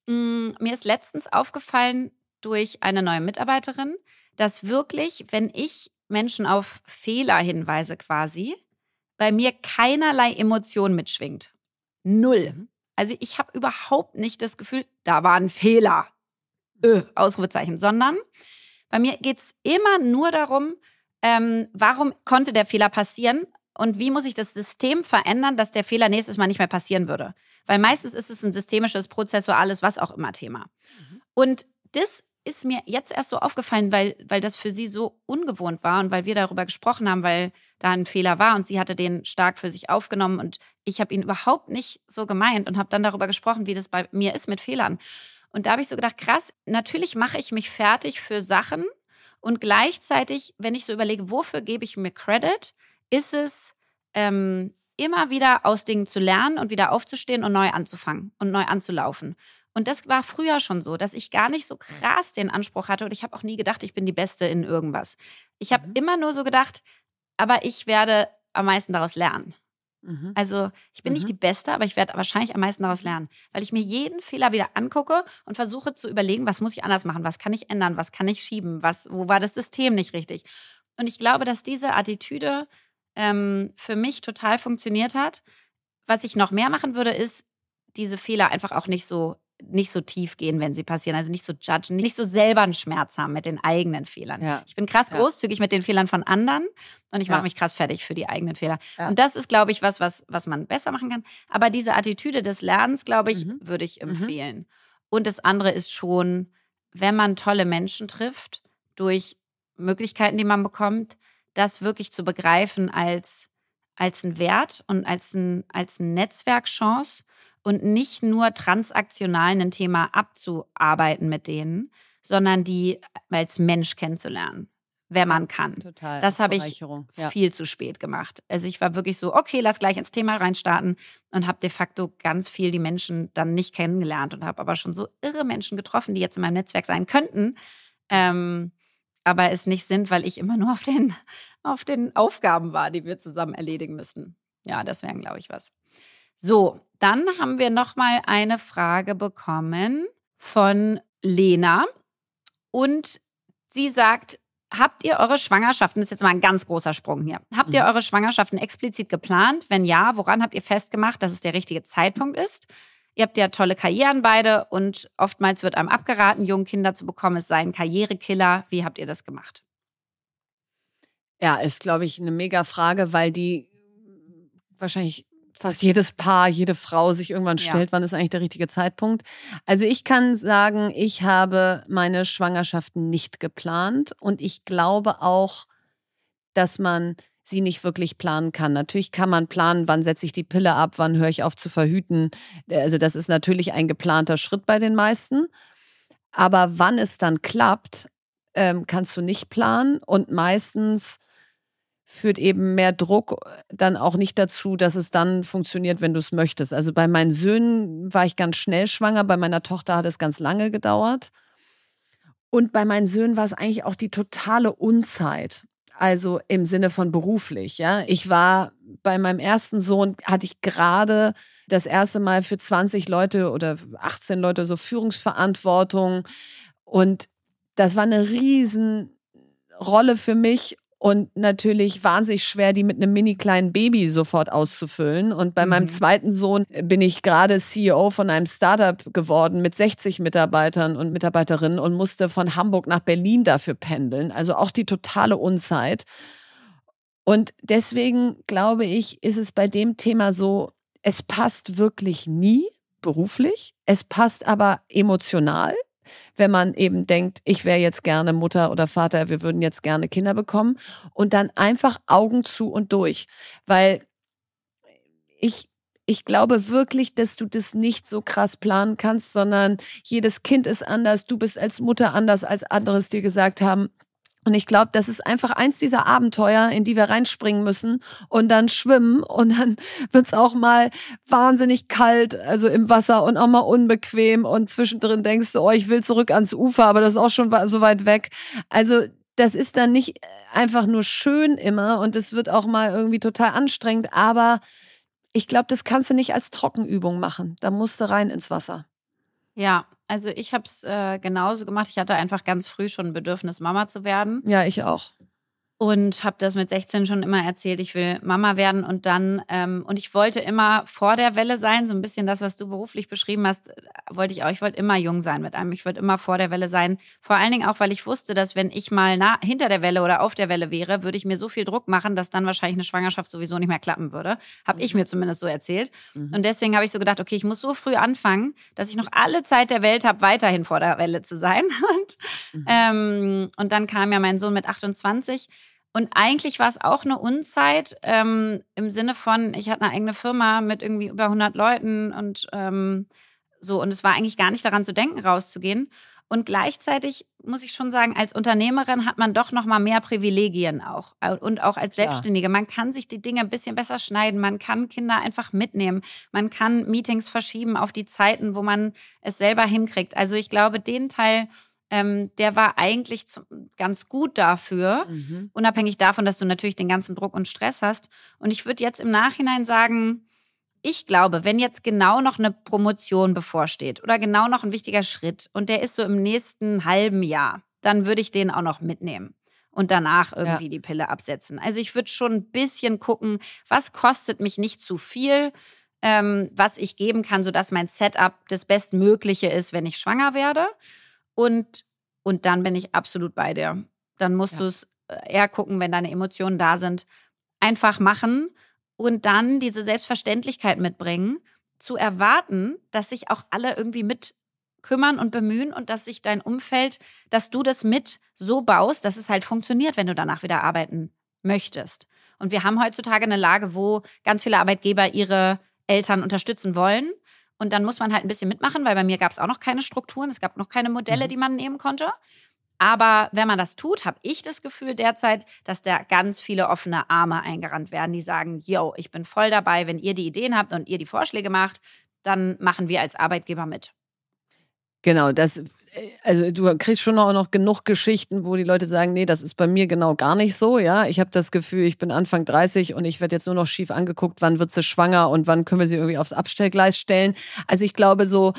mh, mir ist letztens aufgefallen durch eine neue Mitarbeiterin, dass wirklich, wenn ich Menschen auf Fehler hinweise quasi, bei mir keinerlei Emotion mitschwingt. Null. Mhm. Also ich habe überhaupt nicht das Gefühl, da war ein Fehler. Äh, Ausrufezeichen, sondern bei mir geht es immer nur darum, ähm, warum konnte der Fehler passieren und wie muss ich das System verändern, dass der Fehler nächstes Mal nicht mehr passieren würde. Weil meistens ist es ein systemisches, prozessuales, was auch immer Thema. Und das ist mir jetzt erst so aufgefallen, weil, weil das für sie so ungewohnt war und weil wir darüber gesprochen haben, weil da ein Fehler war und sie hatte den stark für sich aufgenommen und ich habe ihn überhaupt nicht so gemeint und habe dann darüber gesprochen, wie das bei mir ist mit Fehlern. Und da habe ich so gedacht, krass, natürlich mache ich mich fertig für Sachen und gleichzeitig, wenn ich so überlege, wofür gebe ich mir Credit, ist es ähm, immer wieder aus Dingen zu lernen und wieder aufzustehen und neu anzufangen und neu anzulaufen. Und das war früher schon so, dass ich gar nicht so krass den Anspruch hatte und ich habe auch nie gedacht, ich bin die Beste in irgendwas. Ich habe mhm. immer nur so gedacht, aber ich werde am meisten daraus lernen. Mhm. Also ich bin mhm. nicht die Beste, aber ich werde wahrscheinlich am meisten daraus lernen, weil ich mir jeden Fehler wieder angucke und versuche zu überlegen, was muss ich anders machen, was kann ich ändern, was kann ich schieben, was, wo war das System nicht richtig. Und ich glaube, dass diese Attitüde ähm, für mich total funktioniert hat. Was ich noch mehr machen würde, ist, diese Fehler einfach auch nicht so nicht so tief gehen, wenn sie passieren. Also nicht so judgen, nicht so selber einen Schmerz haben mit den eigenen Fehlern. Ja. Ich bin krass großzügig ja. mit den Fehlern von anderen und ich mache ja. mich krass fertig für die eigenen Fehler. Und das ist, glaube ich, was, was, was man besser machen kann. Aber diese Attitüde des Lernens, glaube ich, mhm. würde ich mhm. empfehlen. Mhm. Und das andere ist schon, wenn man tolle Menschen trifft, durch Möglichkeiten, die man bekommt, das wirklich zu begreifen als, als einen Wert und als, ein, als eine Netzwerkchance und nicht nur transaktional ein Thema abzuarbeiten mit denen, sondern die als Mensch kennenzulernen, wenn man kann. Total. Das habe ich ja. viel zu spät gemacht. Also ich war wirklich so, okay, lass gleich ins Thema reinstarten und habe de facto ganz viel die Menschen dann nicht kennengelernt und habe aber schon so irre Menschen getroffen, die jetzt in meinem Netzwerk sein könnten, ähm, aber es nicht sind, weil ich immer nur auf den, auf den Aufgaben war, die wir zusammen erledigen müssen. Ja, das wären, glaube ich, was. So, dann haben wir noch mal eine Frage bekommen von Lena und sie sagt, habt ihr eure Schwangerschaften, das ist jetzt mal ein ganz großer Sprung hier, habt ihr mhm. eure Schwangerschaften explizit geplant? Wenn ja, woran habt ihr festgemacht, dass es der richtige Zeitpunkt ist? Ihr habt ja tolle Karrieren beide und oftmals wird einem abgeraten, junge Kinder zu bekommen, es sei ein Karrierekiller. Wie habt ihr das gemacht? Ja, ist, glaube ich, eine mega Frage, weil die wahrscheinlich fast jedes Paar, jede Frau sich irgendwann stellt, ja. wann ist eigentlich der richtige Zeitpunkt. Also ich kann sagen, ich habe meine Schwangerschaften nicht geplant und ich glaube auch, dass man sie nicht wirklich planen kann. Natürlich kann man planen, wann setze ich die Pille ab, wann höre ich auf zu verhüten. Also das ist natürlich ein geplanter Schritt bei den meisten. Aber wann es dann klappt, ähm, kannst du nicht planen und meistens führt eben mehr Druck dann auch nicht dazu, dass es dann funktioniert, wenn du es möchtest. Also bei meinen Söhnen war ich ganz schnell schwanger, bei meiner Tochter hat es ganz lange gedauert. Und bei meinen Söhnen war es eigentlich auch die totale Unzeit. Also im Sinne von beruflich, ja. Ich war bei meinem ersten Sohn hatte ich gerade das erste Mal für 20 Leute oder 18 Leute so Führungsverantwortung und das war eine Riesenrolle für mich und natürlich wahnsinnig schwer, die mit einem mini kleinen Baby sofort auszufüllen. Und bei mhm. meinem zweiten Sohn bin ich gerade CEO von einem Startup geworden mit 60 Mitarbeitern und Mitarbeiterinnen und musste von Hamburg nach Berlin dafür pendeln. Also auch die totale Unzeit. Und deswegen glaube ich, ist es bei dem Thema so, es passt wirklich nie beruflich, es passt aber emotional wenn man eben denkt, ich wäre jetzt gerne Mutter oder Vater, wir würden jetzt gerne Kinder bekommen und dann einfach Augen zu und durch, weil ich ich glaube wirklich, dass du das nicht so krass planen kannst, sondern jedes Kind ist anders, du bist als Mutter anders, als anderes dir gesagt haben. Und ich glaube, das ist einfach eins dieser Abenteuer, in die wir reinspringen müssen und dann schwimmen und dann [laughs] wird's auch mal wahnsinnig kalt, also im Wasser und auch mal unbequem und zwischendrin denkst du, oh, ich will zurück ans Ufer, aber das ist auch schon so weit weg. Also das ist dann nicht einfach nur schön immer und es wird auch mal irgendwie total anstrengend, aber ich glaube, das kannst du nicht als Trockenübung machen. Da musst du rein ins Wasser. Ja, also ich habe es äh, genauso gemacht. Ich hatte einfach ganz früh schon ein Bedürfnis, Mama zu werden. Ja, ich auch und habe das mit 16 schon immer erzählt, ich will Mama werden und dann ähm, und ich wollte immer vor der Welle sein, so ein bisschen das, was du beruflich beschrieben hast, wollte ich auch. Ich wollte immer jung sein mit einem. Ich wollte immer vor der Welle sein. Vor allen Dingen auch, weil ich wusste, dass wenn ich mal nah, hinter der Welle oder auf der Welle wäre, würde ich mir so viel Druck machen, dass dann wahrscheinlich eine Schwangerschaft sowieso nicht mehr klappen würde. Habe mhm. ich mir zumindest so erzählt. Mhm. Und deswegen habe ich so gedacht, okay, ich muss so früh anfangen, dass ich noch alle Zeit der Welt habe, weiterhin vor der Welle zu sein. [laughs] und, mhm. ähm, und dann kam ja mein Sohn mit 28 und eigentlich war es auch eine Unzeit ähm, im Sinne von, ich hatte eine eigene Firma mit irgendwie über 100 Leuten und ähm, So, und es war eigentlich gar nicht daran zu denken, rauszugehen. Und gleichzeitig muss ich schon sagen, als Unternehmerin hat man doch noch mal mehr Privilegien auch und auch als Selbstständige. Man kann sich die Dinge ein bisschen besser schneiden. Man kann Kinder einfach mitnehmen. Man kann Meetings verschieben auf die Zeiten, wo man es selber hinkriegt. Also ich glaube, den Teil ähm, der war eigentlich zum, ganz gut dafür, mhm. unabhängig davon, dass du natürlich den ganzen Druck und Stress hast. Und ich würde jetzt im Nachhinein sagen, ich glaube, wenn jetzt genau noch eine Promotion bevorsteht oder genau noch ein wichtiger Schritt und der ist so im nächsten halben Jahr, dann würde ich den auch noch mitnehmen und danach irgendwie ja. die Pille absetzen. Also ich würde schon ein bisschen gucken, was kostet mich nicht zu viel, ähm, was ich geben kann, sodass mein Setup das Bestmögliche ist, wenn ich schwanger werde. Und, und dann bin ich absolut bei dir. Dann musst ja. du es äh, eher gucken, wenn deine Emotionen da sind. Einfach machen und dann diese Selbstverständlichkeit mitbringen, zu erwarten, dass sich auch alle irgendwie mit kümmern und bemühen und dass sich dein Umfeld, dass du das mit so baust, dass es halt funktioniert, wenn du danach wieder arbeiten möchtest. Und wir haben heutzutage eine Lage, wo ganz viele Arbeitgeber ihre Eltern unterstützen wollen. Und dann muss man halt ein bisschen mitmachen, weil bei mir gab es auch noch keine Strukturen, es gab noch keine Modelle, mhm. die man nehmen konnte. Aber wenn man das tut, habe ich das Gefühl derzeit, dass da ganz viele offene Arme eingerannt werden, die sagen, yo, ich bin voll dabei, wenn ihr die Ideen habt und ihr die Vorschläge macht, dann machen wir als Arbeitgeber mit. Genau, das, also du kriegst schon auch noch genug Geschichten, wo die Leute sagen, nee, das ist bei mir genau gar nicht so, ja. Ich habe das Gefühl, ich bin Anfang 30 und ich werde jetzt nur noch schief angeguckt, wann wird sie schwanger und wann können wir sie irgendwie aufs Abstellgleis stellen. Also ich glaube so,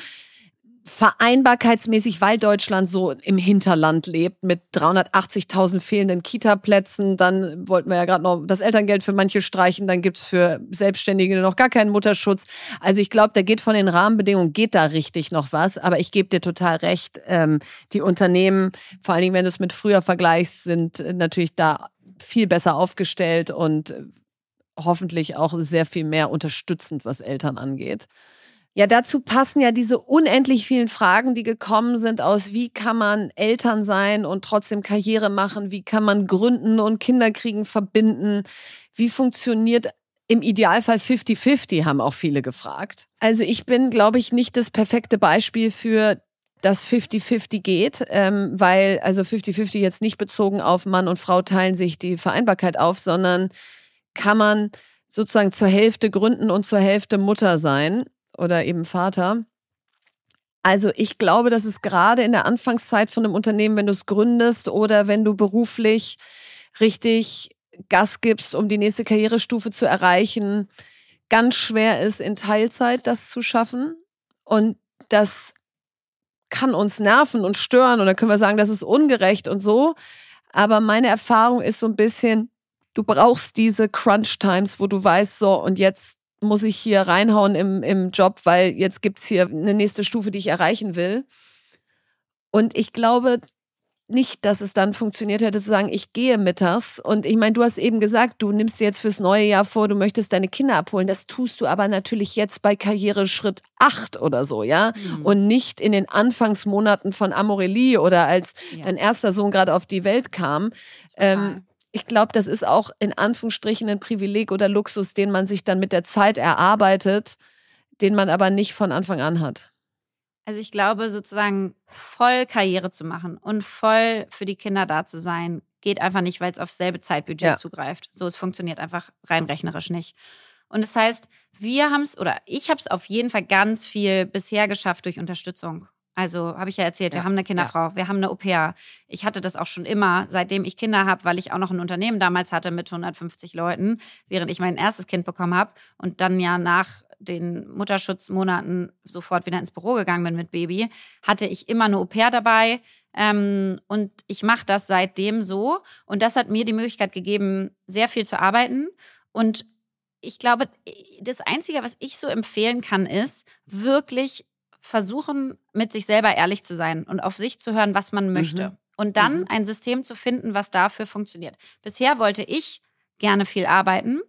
vereinbarkeitsmäßig, weil Deutschland so im Hinterland lebt mit 380.000 fehlenden Kita-Plätzen. Dann wollten wir ja gerade noch das Elterngeld für manche streichen. Dann gibt's für Selbstständige noch gar keinen Mutterschutz. Also ich glaube, da geht von den Rahmenbedingungen, geht da richtig noch was. Aber ich gebe dir total recht. Ähm, die Unternehmen, vor allen Dingen, wenn du es mit früher vergleichst, sind natürlich da viel besser aufgestellt und hoffentlich auch sehr viel mehr unterstützend, was Eltern angeht. Ja, dazu passen ja diese unendlich vielen Fragen, die gekommen sind aus, wie kann man Eltern sein und trotzdem Karriere machen, wie kann man gründen und Kinderkriegen verbinden, wie funktioniert im Idealfall 50-50, haben auch viele gefragt. Also ich bin, glaube ich, nicht das perfekte Beispiel für dass 50-50 geht, ähm, weil also 50-50 jetzt nicht bezogen auf Mann und Frau teilen sich die Vereinbarkeit auf, sondern kann man sozusagen zur Hälfte gründen und zur Hälfte Mutter sein oder eben Vater. Also ich glaube, dass es gerade in der Anfangszeit von einem Unternehmen, wenn du es gründest oder wenn du beruflich richtig Gas gibst, um die nächste Karrierestufe zu erreichen, ganz schwer ist, in Teilzeit das zu schaffen. Und das kann uns nerven und stören und dann können wir sagen, das ist ungerecht und so. Aber meine Erfahrung ist so ein bisschen, du brauchst diese Crunch Times, wo du weißt, so und jetzt muss ich hier reinhauen im, im Job, weil jetzt gibt es hier eine nächste Stufe, die ich erreichen will. Und ich glaube nicht, dass es dann funktioniert hätte zu sagen, ich gehe mittags. Und ich meine, du hast eben gesagt, du nimmst dir jetzt fürs neue Jahr vor, du möchtest deine Kinder abholen. Das tust du aber natürlich jetzt bei Karriereschritt 8 oder so, ja? Mhm. Und nicht in den Anfangsmonaten von Amorelie oder als ja. dein erster Sohn gerade auf die Welt kam. Ähm, ich glaube, das ist auch in Anführungsstrichen ein Privileg oder Luxus, den man sich dann mit der Zeit erarbeitet, den man aber nicht von Anfang an hat. Also ich glaube, sozusagen voll Karriere zu machen und voll für die Kinder da zu sein, geht einfach nicht, weil es aufs selbe Zeitbudget ja. zugreift. So, es funktioniert einfach rein rechnerisch nicht. Und das heißt, wir haben es, oder ich habe es auf jeden Fall ganz viel bisher geschafft durch Unterstützung. Also habe ich ja erzählt, ja, wir haben eine Kinderfrau, ja. wir haben eine Au-pair. Ich hatte das auch schon immer, seitdem ich Kinder habe, weil ich auch noch ein Unternehmen damals hatte mit 150 Leuten, während ich mein erstes Kind bekommen habe und dann ja nach den Mutterschutzmonaten sofort wieder ins Büro gegangen bin mit Baby, hatte ich immer eine Au-pair dabei. Ähm, und ich mache das seitdem so. Und das hat mir die Möglichkeit gegeben, sehr viel zu arbeiten. Und ich glaube, das Einzige, was ich so empfehlen kann, ist, wirklich versuchen, mit sich selber ehrlich zu sein und auf sich zu hören, was man möchte. Mhm. Und dann mhm. ein System zu finden, was dafür funktioniert. Bisher wollte ich gerne viel arbeiten.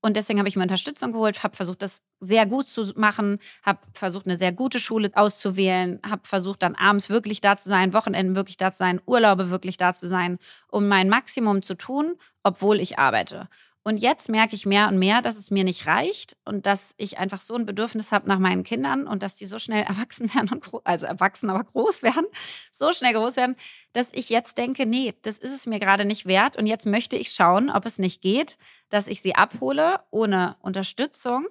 Und deswegen habe ich mir Unterstützung geholt, habe versucht, das sehr gut zu machen, habe versucht, eine sehr gute Schule auszuwählen, habe versucht, dann abends wirklich da zu sein, Wochenenden wirklich da zu sein, Urlaube wirklich da zu sein, um mein Maximum zu tun, obwohl ich arbeite. Und jetzt merke ich mehr und mehr, dass es mir nicht reicht und dass ich einfach so ein Bedürfnis habe nach meinen Kindern und dass die so schnell [laughs] erwachsen werden und also erwachsen, aber groß werden, [laughs] so schnell groß werden, dass ich jetzt denke, nee, das ist es mir gerade nicht wert. Und jetzt möchte ich schauen, ob es nicht geht, dass ich sie abhole ohne Unterstützung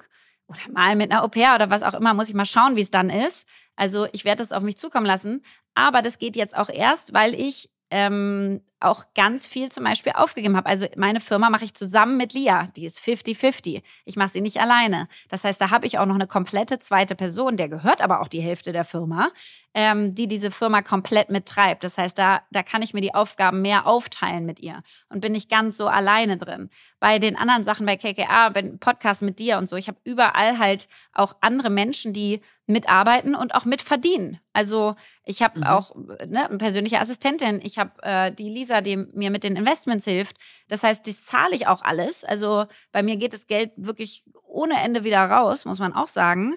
oder mal mit einer Au pair oder was auch immer, muss ich mal schauen, wie es dann ist. Also ich werde das auf mich zukommen lassen. Aber das geht jetzt auch erst, weil ich ähm, auch ganz viel zum Beispiel aufgegeben habe. Also meine Firma mache ich zusammen mit Lia, die ist 50-50. Ich mache sie nicht alleine. Das heißt, da habe ich auch noch eine komplette zweite Person, der gehört aber auch die Hälfte der Firma, ähm, die diese Firma komplett mittreibt. Das heißt, da, da kann ich mir die Aufgaben mehr aufteilen mit ihr und bin nicht ganz so alleine drin. Bei den anderen Sachen, bei KKA, beim Podcast mit dir und so, ich habe überall halt auch andere Menschen, die mitarbeiten und auch mitverdienen. Also ich habe mhm. auch ne, eine persönliche Assistentin, ich habe äh, die Lisa, die mir mit den Investments hilft. Das heißt, das zahle ich auch alles. Also bei mir geht das Geld wirklich ohne Ende wieder raus, muss man auch sagen,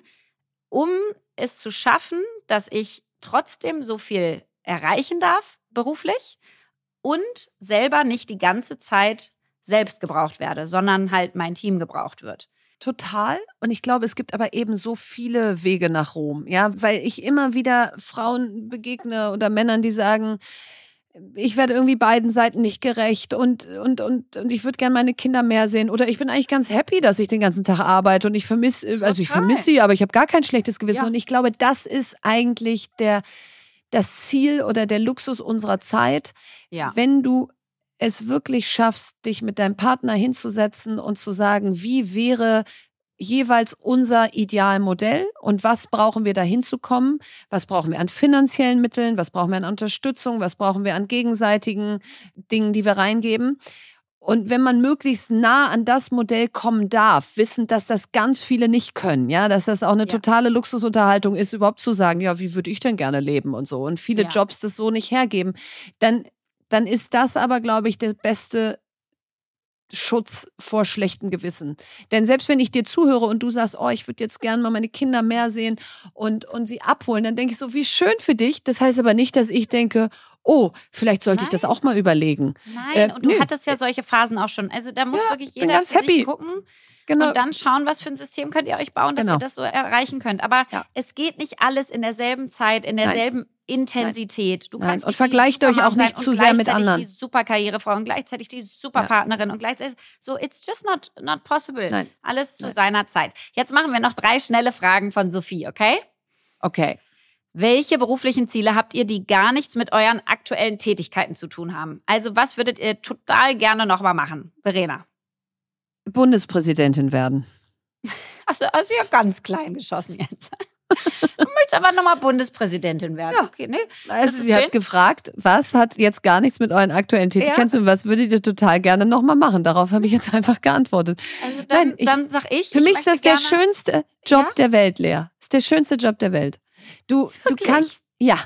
um es zu schaffen, dass ich trotzdem so viel erreichen darf beruflich und selber nicht die ganze Zeit selbst gebraucht werde, sondern halt mein Team gebraucht wird. Total. Und ich glaube, es gibt aber eben so viele Wege nach Rom. Ja, weil ich immer wieder Frauen begegne oder Männern, die sagen, ich werde irgendwie beiden Seiten nicht gerecht und, und, und, und ich würde gerne meine Kinder mehr sehen. Oder ich bin eigentlich ganz happy, dass ich den ganzen Tag arbeite und ich vermisse, also ich vermisse sie, aber ich habe gar kein schlechtes Gewissen. Ja. Und ich glaube, das ist eigentlich der, das Ziel oder der Luxus unserer Zeit. Ja. Wenn du es wirklich schaffst, dich mit deinem Partner hinzusetzen und zu sagen, wie wäre jeweils unser Idealmodell und was brauchen wir da hinzukommen? Was brauchen wir an finanziellen Mitteln? Was brauchen wir an Unterstützung? Was brauchen wir an gegenseitigen Dingen, die wir reingeben? Und wenn man möglichst nah an das Modell kommen darf, wissend, dass das ganz viele nicht können, ja, dass das auch eine ja. totale Luxusunterhaltung ist, überhaupt zu sagen, ja, wie würde ich denn gerne leben und so. Und viele ja. Jobs das so nicht hergeben, dann dann ist das aber, glaube ich, der beste Schutz vor schlechten Gewissen. Denn selbst wenn ich dir zuhöre und du sagst, oh, ich würde jetzt gerne mal meine Kinder mehr sehen und, und sie abholen, dann denke ich so, wie schön für dich. Das heißt aber nicht, dass ich denke, oh, vielleicht sollte Nein. ich das auch mal überlegen. Nein, äh, und du nö. hattest ja solche Phasen auch schon. Also da muss ja, wirklich jeder ganz für happy. sich gucken. Genau. Und dann schauen, was für ein System könnt ihr euch bauen, dass genau. ihr das so erreichen könnt. Aber ja. es geht nicht alles in derselben Zeit, in derselben Nein. Intensität. Du kannst Nein. und vergleicht euch auch nicht zu sehr mit anderen. die super Karrierefrau und gleichzeitig die super Partnerin und gleichzeitig so it's just not not possible. Nein. Alles zu Nein. seiner Zeit. Jetzt machen wir noch drei schnelle Fragen von Sophie, okay? Okay. Welche beruflichen Ziele habt ihr, die gar nichts mit euren aktuellen Tätigkeiten zu tun haben? Also, was würdet ihr total gerne nochmal machen? Verena. Bundespräsidentin werden. [laughs] Also, also ja ganz klein geschossen jetzt. Du möchtest aber nochmal Bundespräsidentin werden. Ja. Okay, ne? Also sie schön. hat gefragt, was hat jetzt gar nichts mit euren aktuellen Tätigkeiten zu tun, was würdet ihr total gerne nochmal machen? Darauf habe ich jetzt einfach geantwortet. Also dann, Nein, ich, dann sag ich. Für ich mich ist das der schönste Job ja? der Welt, Lea. Das ist der schönste Job der Welt. Du, du kannst, ja,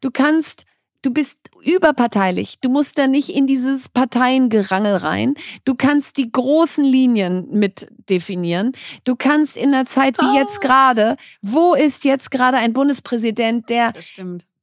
du kannst Du bist überparteilich. Du musst da nicht in dieses Parteiengerangel rein. Du kannst die großen Linien mit definieren. Du kannst in einer Zeit wie oh. jetzt gerade, wo ist jetzt gerade ein Bundespräsident, der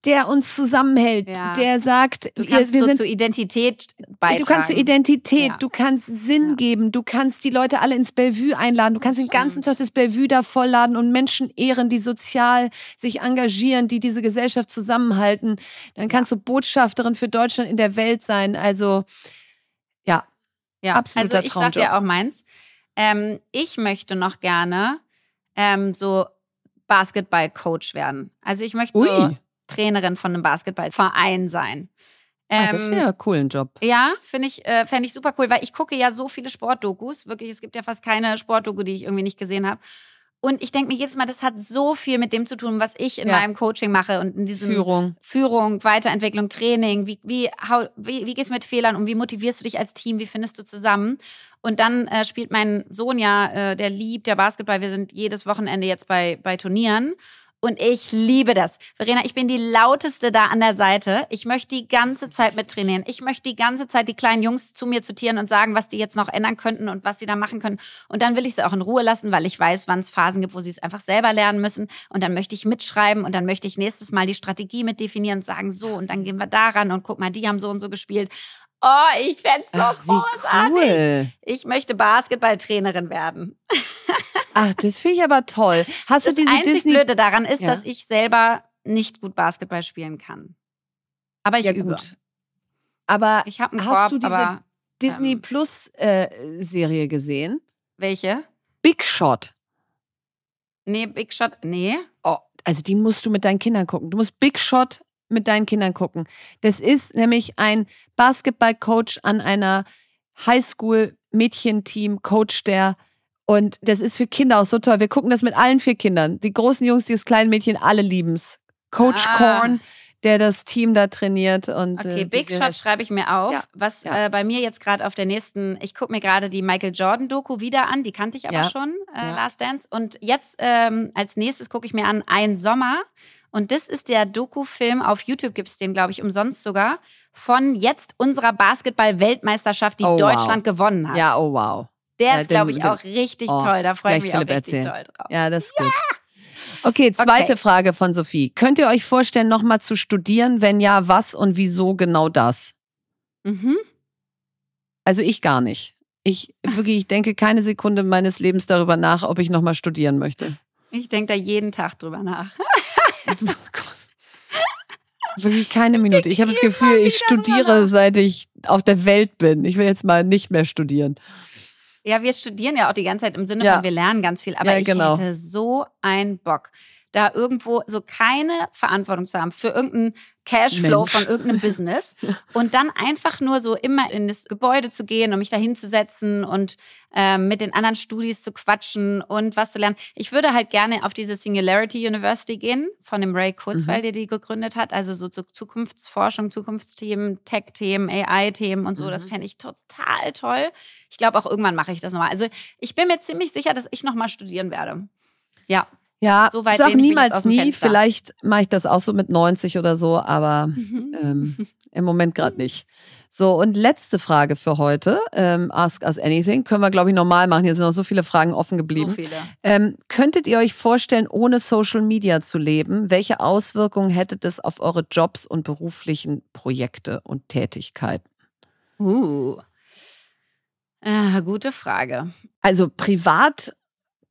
der uns zusammenhält, ja. der sagt, du kannst wir, wir so sind, zur Identität beitragen. Du kannst zur Identität, ja. du kannst Sinn ja. geben, du kannst die Leute alle ins Bellevue einladen, du kannst den ganzen Tag das Bellevue da vollladen und Menschen ehren, die sozial sich engagieren, die diese Gesellschaft zusammenhalten. Dann kannst du Botschafterin für Deutschland in der Welt sein. Also ja, ja. absoluter also ich Traumjob. sag dir auch meins. Ähm, ich möchte noch gerne ähm, so Basketball-Coach werden. Also ich möchte Ui. so Trainerin von einem Basketballverein sein. Ähm, ah, das wäre ähm, cool, ein Job. Ja, finde ich, äh, fände ich super cool, weil ich gucke ja so viele Sportdokus. Wirklich, es gibt ja fast keine Sportdoku, die ich irgendwie nicht gesehen habe. Und ich denke mir jedes Mal, das hat so viel mit dem zu tun, was ich in ja. meinem Coaching mache und in diesem Führung, Führung Weiterentwicklung, Training. Wie, wie, how, wie, wie gehst du mit Fehlern um? Wie motivierst du dich als Team? Wie findest du zusammen? Und dann äh, spielt mein Sohn ja, äh, der liebt der Basketball. Wir sind jedes Wochenende jetzt bei, bei Turnieren. Und ich liebe das. Verena, ich bin die lauteste da an der Seite. Ich möchte die ganze Zeit mittrainieren. Ich möchte die ganze Zeit die kleinen Jungs zu mir zitieren und sagen, was die jetzt noch ändern könnten und was sie da machen können. Und dann will ich sie auch in Ruhe lassen, weil ich weiß, wann es Phasen gibt, wo sie es einfach selber lernen müssen. Und dann möchte ich mitschreiben und dann möchte ich nächstes Mal die Strategie mit definieren und sagen, so, und dann gehen wir daran und guck mal, die haben so und so gespielt Oh, ich fänd's so Ach, großartig. cool. Ich möchte Basketballtrainerin werden. Ach, das finde ich aber toll. Hast Das du diese einzig Disney Blöde daran ist, Ja. dass ich selber nicht gut Basketball spielen kann. Aber ich ja, übe. gut. Aber Ich habe Hast Korb, du diese aber Disney ähm, Plus äh, Serie gesehen? welche? Big Shot. Nee, Big Shot, nee. Oh, also die musst du mit deinen Kindern gucken. Du musst Big Shot mit deinen Kindern gucken. Das ist nämlich ein Basketballcoach an einer Highschool-Mädchenteam, Coach der. Und das ist für Kinder auch so toll. Wir gucken das mit allen vier Kindern. Die großen Jungs, dieses kleinen Mädchen, alle lieben's. Coach Ah. Korn, der das Team da trainiert. Und, Okay, äh, Big Shot schreibe ich mir auf. Ja, Was ja. Äh, bei mir jetzt gerade auf der nächsten, ich gucke mir gerade die Michael Jordan Doku wieder an, die kannte ich aber Ja. schon, äh. Last Dance. Und jetzt ähm, als nächstes gucke ich mir an Ein Sommer. Und das ist der Doku-Film, auf YouTube gibt es den, glaube ich, umsonst sogar, von jetzt unserer Basketball-Weltmeisterschaft, die Oh, wow. Deutschland gewonnen hat. Ja, oh wow. der ja, ist, glaube ich, den- auch richtig oh, toll. Da freue ich mich auch Philipp richtig erzählen. toll drauf. Ja, das ist gut. Okay, zweite Okay. Frage von Sophie. Könnt ihr euch vorstellen, nochmal zu studieren? Wenn ja, was und wieso genau das? Mhm. Also ich gar nicht. Ich wirklich, ich denke keine Sekunde meines Lebens darüber nach, ob ich nochmal studieren möchte. Ich denke da jeden Tag drüber nach. [laughs] [laughs] Wirklich keine Minute. Ich habe das Gefühl, ich studiere, seit ich auf der Welt bin. Ich will jetzt mal nicht mehr studieren. Ja, wir studieren ja auch die ganze Zeit im Sinne Ja. von, wir lernen ganz viel. Aber Ja, ich genau. hätte so einen Bock, da irgendwo so keine Verantwortung zu haben für irgendeinen Cashflow Mensch. von irgendeinem [laughs] Business und dann einfach nur so immer in das Gebäude zu gehen und mich da hinzusetzen und ähm, mit den anderen Studis zu quatschen und was zu lernen. Ich würde halt gerne auf diese Singularity University gehen, von dem Ray Kurzweil, Mhm. der die gegründet hat. Also so zu Zukunftsforschung, Zukunftsthemen, Tech-Themen, AI-Themen und so. Das Mhm. fände ich total toll. Ich glaube, auch irgendwann mache ich das nochmal. Also ich bin mir ziemlich sicher, dass ich nochmal studieren werde. Ja. Ja, So weit sag niemals nie. Fenster. Vielleicht mache ich das auch so mit 90 oder so, aber Mhm. ähm, [laughs] im Moment gerade nicht. So, und letzte Frage für heute. Ähm, Ask Us Anything. Können wir, glaube ich, normal machen. Hier sind noch so viele Fragen offen So geblieben. viele. Ähm, könntet ihr euch vorstellen, ohne Social Media zu leben? Welche Auswirkungen hätte das auf eure Jobs und beruflichen Projekte und Tätigkeiten? Uh. Ah, gute Frage. Also privat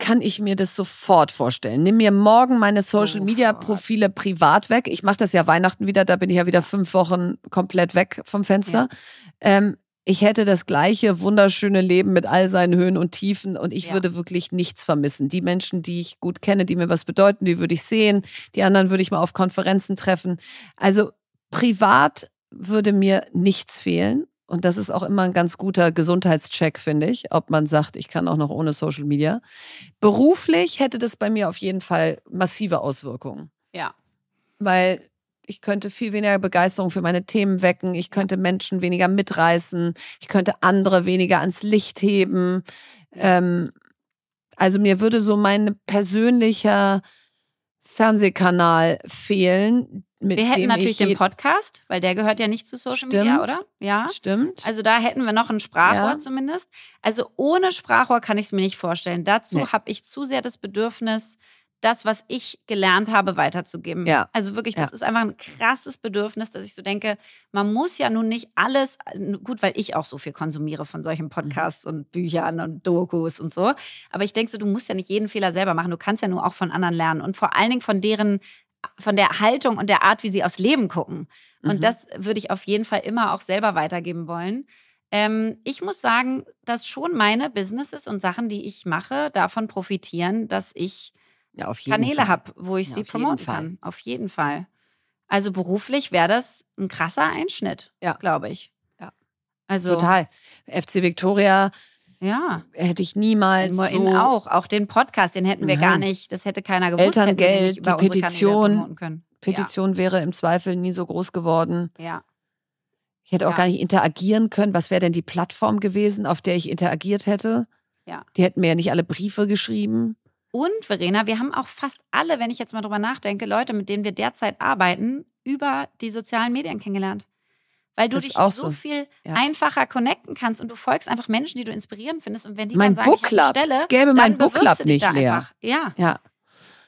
kann ich mir das sofort vorstellen. Nimm mir morgen meine Social Media. Profile privat weg. Ich mache das ja Weihnachten wieder, da bin ich ja wieder fünf Wochen komplett weg vom Fenster. Ähm, ich hätte das gleiche wunderschöne Leben mit all seinen Höhen und Tiefen und ich Ja. würde wirklich nichts vermissen. Die Menschen, die ich gut kenne, die mir was bedeuten, die würde ich sehen. Die anderen würde ich mal auf Konferenzen treffen. Also privat würde mir nichts fehlen. Und das ist auch immer ein ganz guter Gesundheitscheck, finde ich, ob man sagt, ich kann auch noch ohne Social Media. Beruflich hätte das bei mir auf jeden Fall massive Auswirkungen, Ja. weil ich könnte viel weniger Begeisterung für meine Themen wecken, ich könnte Menschen weniger mitreißen, ich könnte andere weniger ans Licht heben. Ähm, also mir würde so mein persönlicher Fernsehkanal fehlen. Mit Wir hätten natürlich ich den Podcast, weil der gehört ja nicht zu Social Stimmt. Media, oder? Ja. Stimmt. Also da hätten wir noch ein Sprachrohr Ja. zumindest. Also ohne Sprachrohr kann ich es mir nicht vorstellen. Dazu Nee. habe ich zu sehr das Bedürfnis, das, was ich gelernt habe, weiterzugeben. Ja. Also wirklich, das Ja. ist einfach ein krasses Bedürfnis, dass ich so denke, man muss ja nun nicht alles, gut, weil ich auch so viel konsumiere von solchen Podcasts und Büchern und Dokus und so. Aber ich denke so, du musst ja nicht jeden Fehler selber machen. Du kannst ja nur auch von anderen lernen und vor allen Dingen von deren, von der Haltung und der Art, wie sie aufs Leben gucken. Und Mhm. das würde ich auf jeden Fall immer auch selber weitergeben wollen. Ähm, ich muss sagen, dass schon meine Businesses und Sachen, die ich mache, davon profitieren, dass ich ja, auf jeden Kanäle habe, wo ich Ja, sie promoten kann. Auf jeden Fall. Also beruflich wäre das ein krasser Einschnitt, Ja. glaube ich. Ja. Also Total. FC Victoria ja. hätte ich niemals so auch. Auch den Podcast, den hätten wir gar Nein. nicht, das hätte keiner gewusst. Elterngeld, die Petition. Petition wäre im Zweifel nie so groß geworden. Ja. ja. Ich hätte auch Ja. gar nicht interagieren können. Was wäre denn die Plattform gewesen, auf der ich interagiert hätte? Ja. Die hätten mir ja nicht alle Briefe geschrieben. Und Verena, wir haben auch fast alle, wenn ich jetzt mal drüber nachdenke, Leute, mit denen wir derzeit arbeiten, über die sozialen Medien kennengelernt. Weil du Das dich auch so, so. viel Ja. einfacher connecten kannst und du folgst einfach Menschen, die du inspirierend findest. Und wenn die Mein dann sagen, Book ich Club. eine Stelle, Es gäbe dann mein Book Club nicht leer. Einfach. Ja, Ja.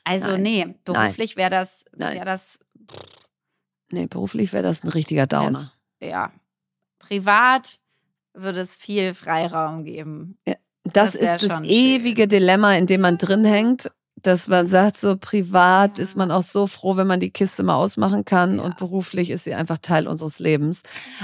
also Nein. nee, beruflich wäre das, wäre das, Nee, beruflich wäre das ein richtiger Downer. das, ja, privat würde es viel Freiraum geben. Ja, das, Das ist das ewige schön. Dilemma, in dem man drin hängt. Dass man sagt, so privat ist man auch so froh, wenn man die Kiste mal ausmachen kann Ja. und beruflich ist sie einfach Teil unseres Lebens.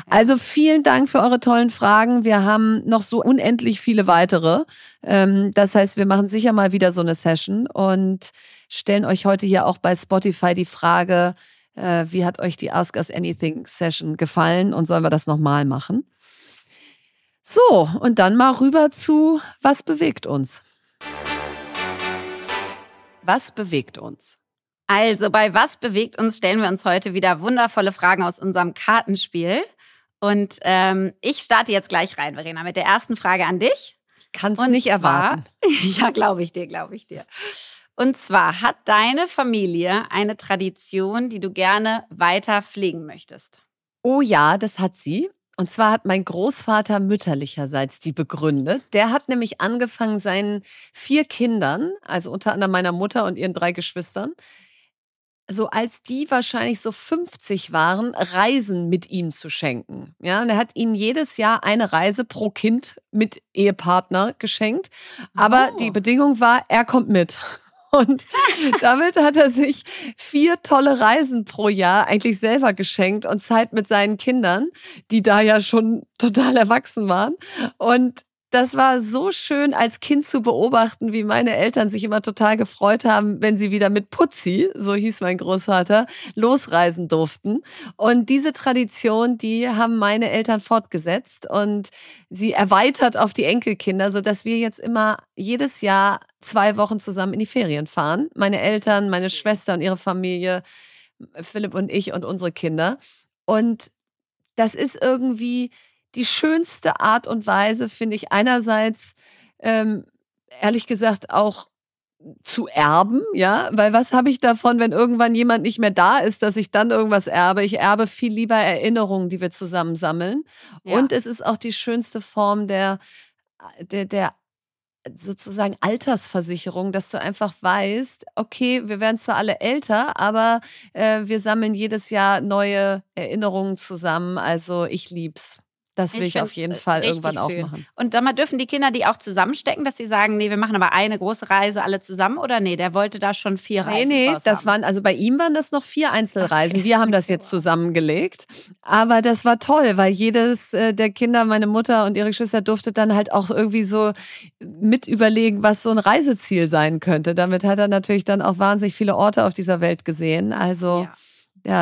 Also vielen Dank für eure tollen Fragen. Wir haben noch so unendlich viele weitere. Ähm, Das heißt, wir machen sicher mal wieder so eine Session und stellen euch heute hier auch bei Spotify die Frage, äh, wie hat euch die Ask Us Anything Session gefallen und sollen wir das nochmal machen? So, und dann mal rüber zu, was bewegt uns? Was bewegt uns? Also bei Was bewegt uns stellen wir uns heute wieder wundervolle Fragen aus unserem Kartenspiel. Und ähm, ich starte jetzt gleich rein, Verena, mit der ersten Frage an dich. Kann es Und nicht zwar- erwarten. [laughs] ja, glaube ich dir, glaube ich dir. Und zwar hat deine Familie eine Tradition, die du gerne weiter pflegen möchtest. Oh ja, das hat sie. Und zwar hat mein Großvater mütterlicherseits die begründet. Der hat nämlich angefangen, seinen vier Kindern, also unter anderem meiner Mutter und ihren drei Geschwistern, so als die wahrscheinlich so 50 waren, Reisen mit ihm zu schenken. Ja, und er hat ihnen jedes Jahr eine Reise pro Kind mit Ehepartner geschenkt. Aber Oh. die Bedingung war, er kommt mit. Und [laughs] damit hat er sich vier tolle Reisen pro Jahr eigentlich selber geschenkt und Zeit mit seinen Kindern, die da ja schon total erwachsen waren. Und das war so schön als Kind zu beobachten, wie meine Eltern sich immer total gefreut haben, wenn sie wieder mit Putzi, so hieß mein Großvater, losreisen durften. Und diese Tradition, die haben meine Eltern fortgesetzt und sie erweitert auf die Enkelkinder, so dass wir jetzt immer jedes Jahr zwei Wochen zusammen in die Ferien fahren. Meine Eltern, meine Schwester und ihre Familie, Philipp und ich und unsere Kinder. Und das ist irgendwie die schönste Art und Weise, finde ich, einerseits, ähm, ehrlich gesagt, auch zu erben, ja, weil was habe ich davon, wenn irgendwann jemand nicht mehr da ist, dass ich dann irgendwas erbe? Ich erbe viel lieber Erinnerungen, die wir zusammen sammeln. Ja. Und es ist auch die schönste Form der, der, der sozusagen Altersversicherung, dass du einfach weißt, okay, wir werden zwar alle älter, aber äh, wir sammeln jedes Jahr neue Erinnerungen zusammen. Also ich lieb's. Das will Ich ich, auf jeden äh, Fall irgendwann auch schön. machen. Und dann mal dürfen die Kinder die auch zusammenstecken, dass sie sagen, nee, wir machen aber eine große Reise alle zusammen oder nee, der wollte da schon vier Nee, Reisen nee, draus das haben. waren, also bei ihm waren das noch vier Einzelreisen. Wir haben das [laughs] jetzt zusammengelegt. Aber das war toll, weil jedes äh, der Kinder, meine Mutter und ihre Geschwister, durfte dann halt auch irgendwie so mit überlegen, was so ein Reiseziel sein könnte. Damit hat er natürlich dann auch wahnsinnig viele Orte auf dieser Welt gesehen. Also Ja,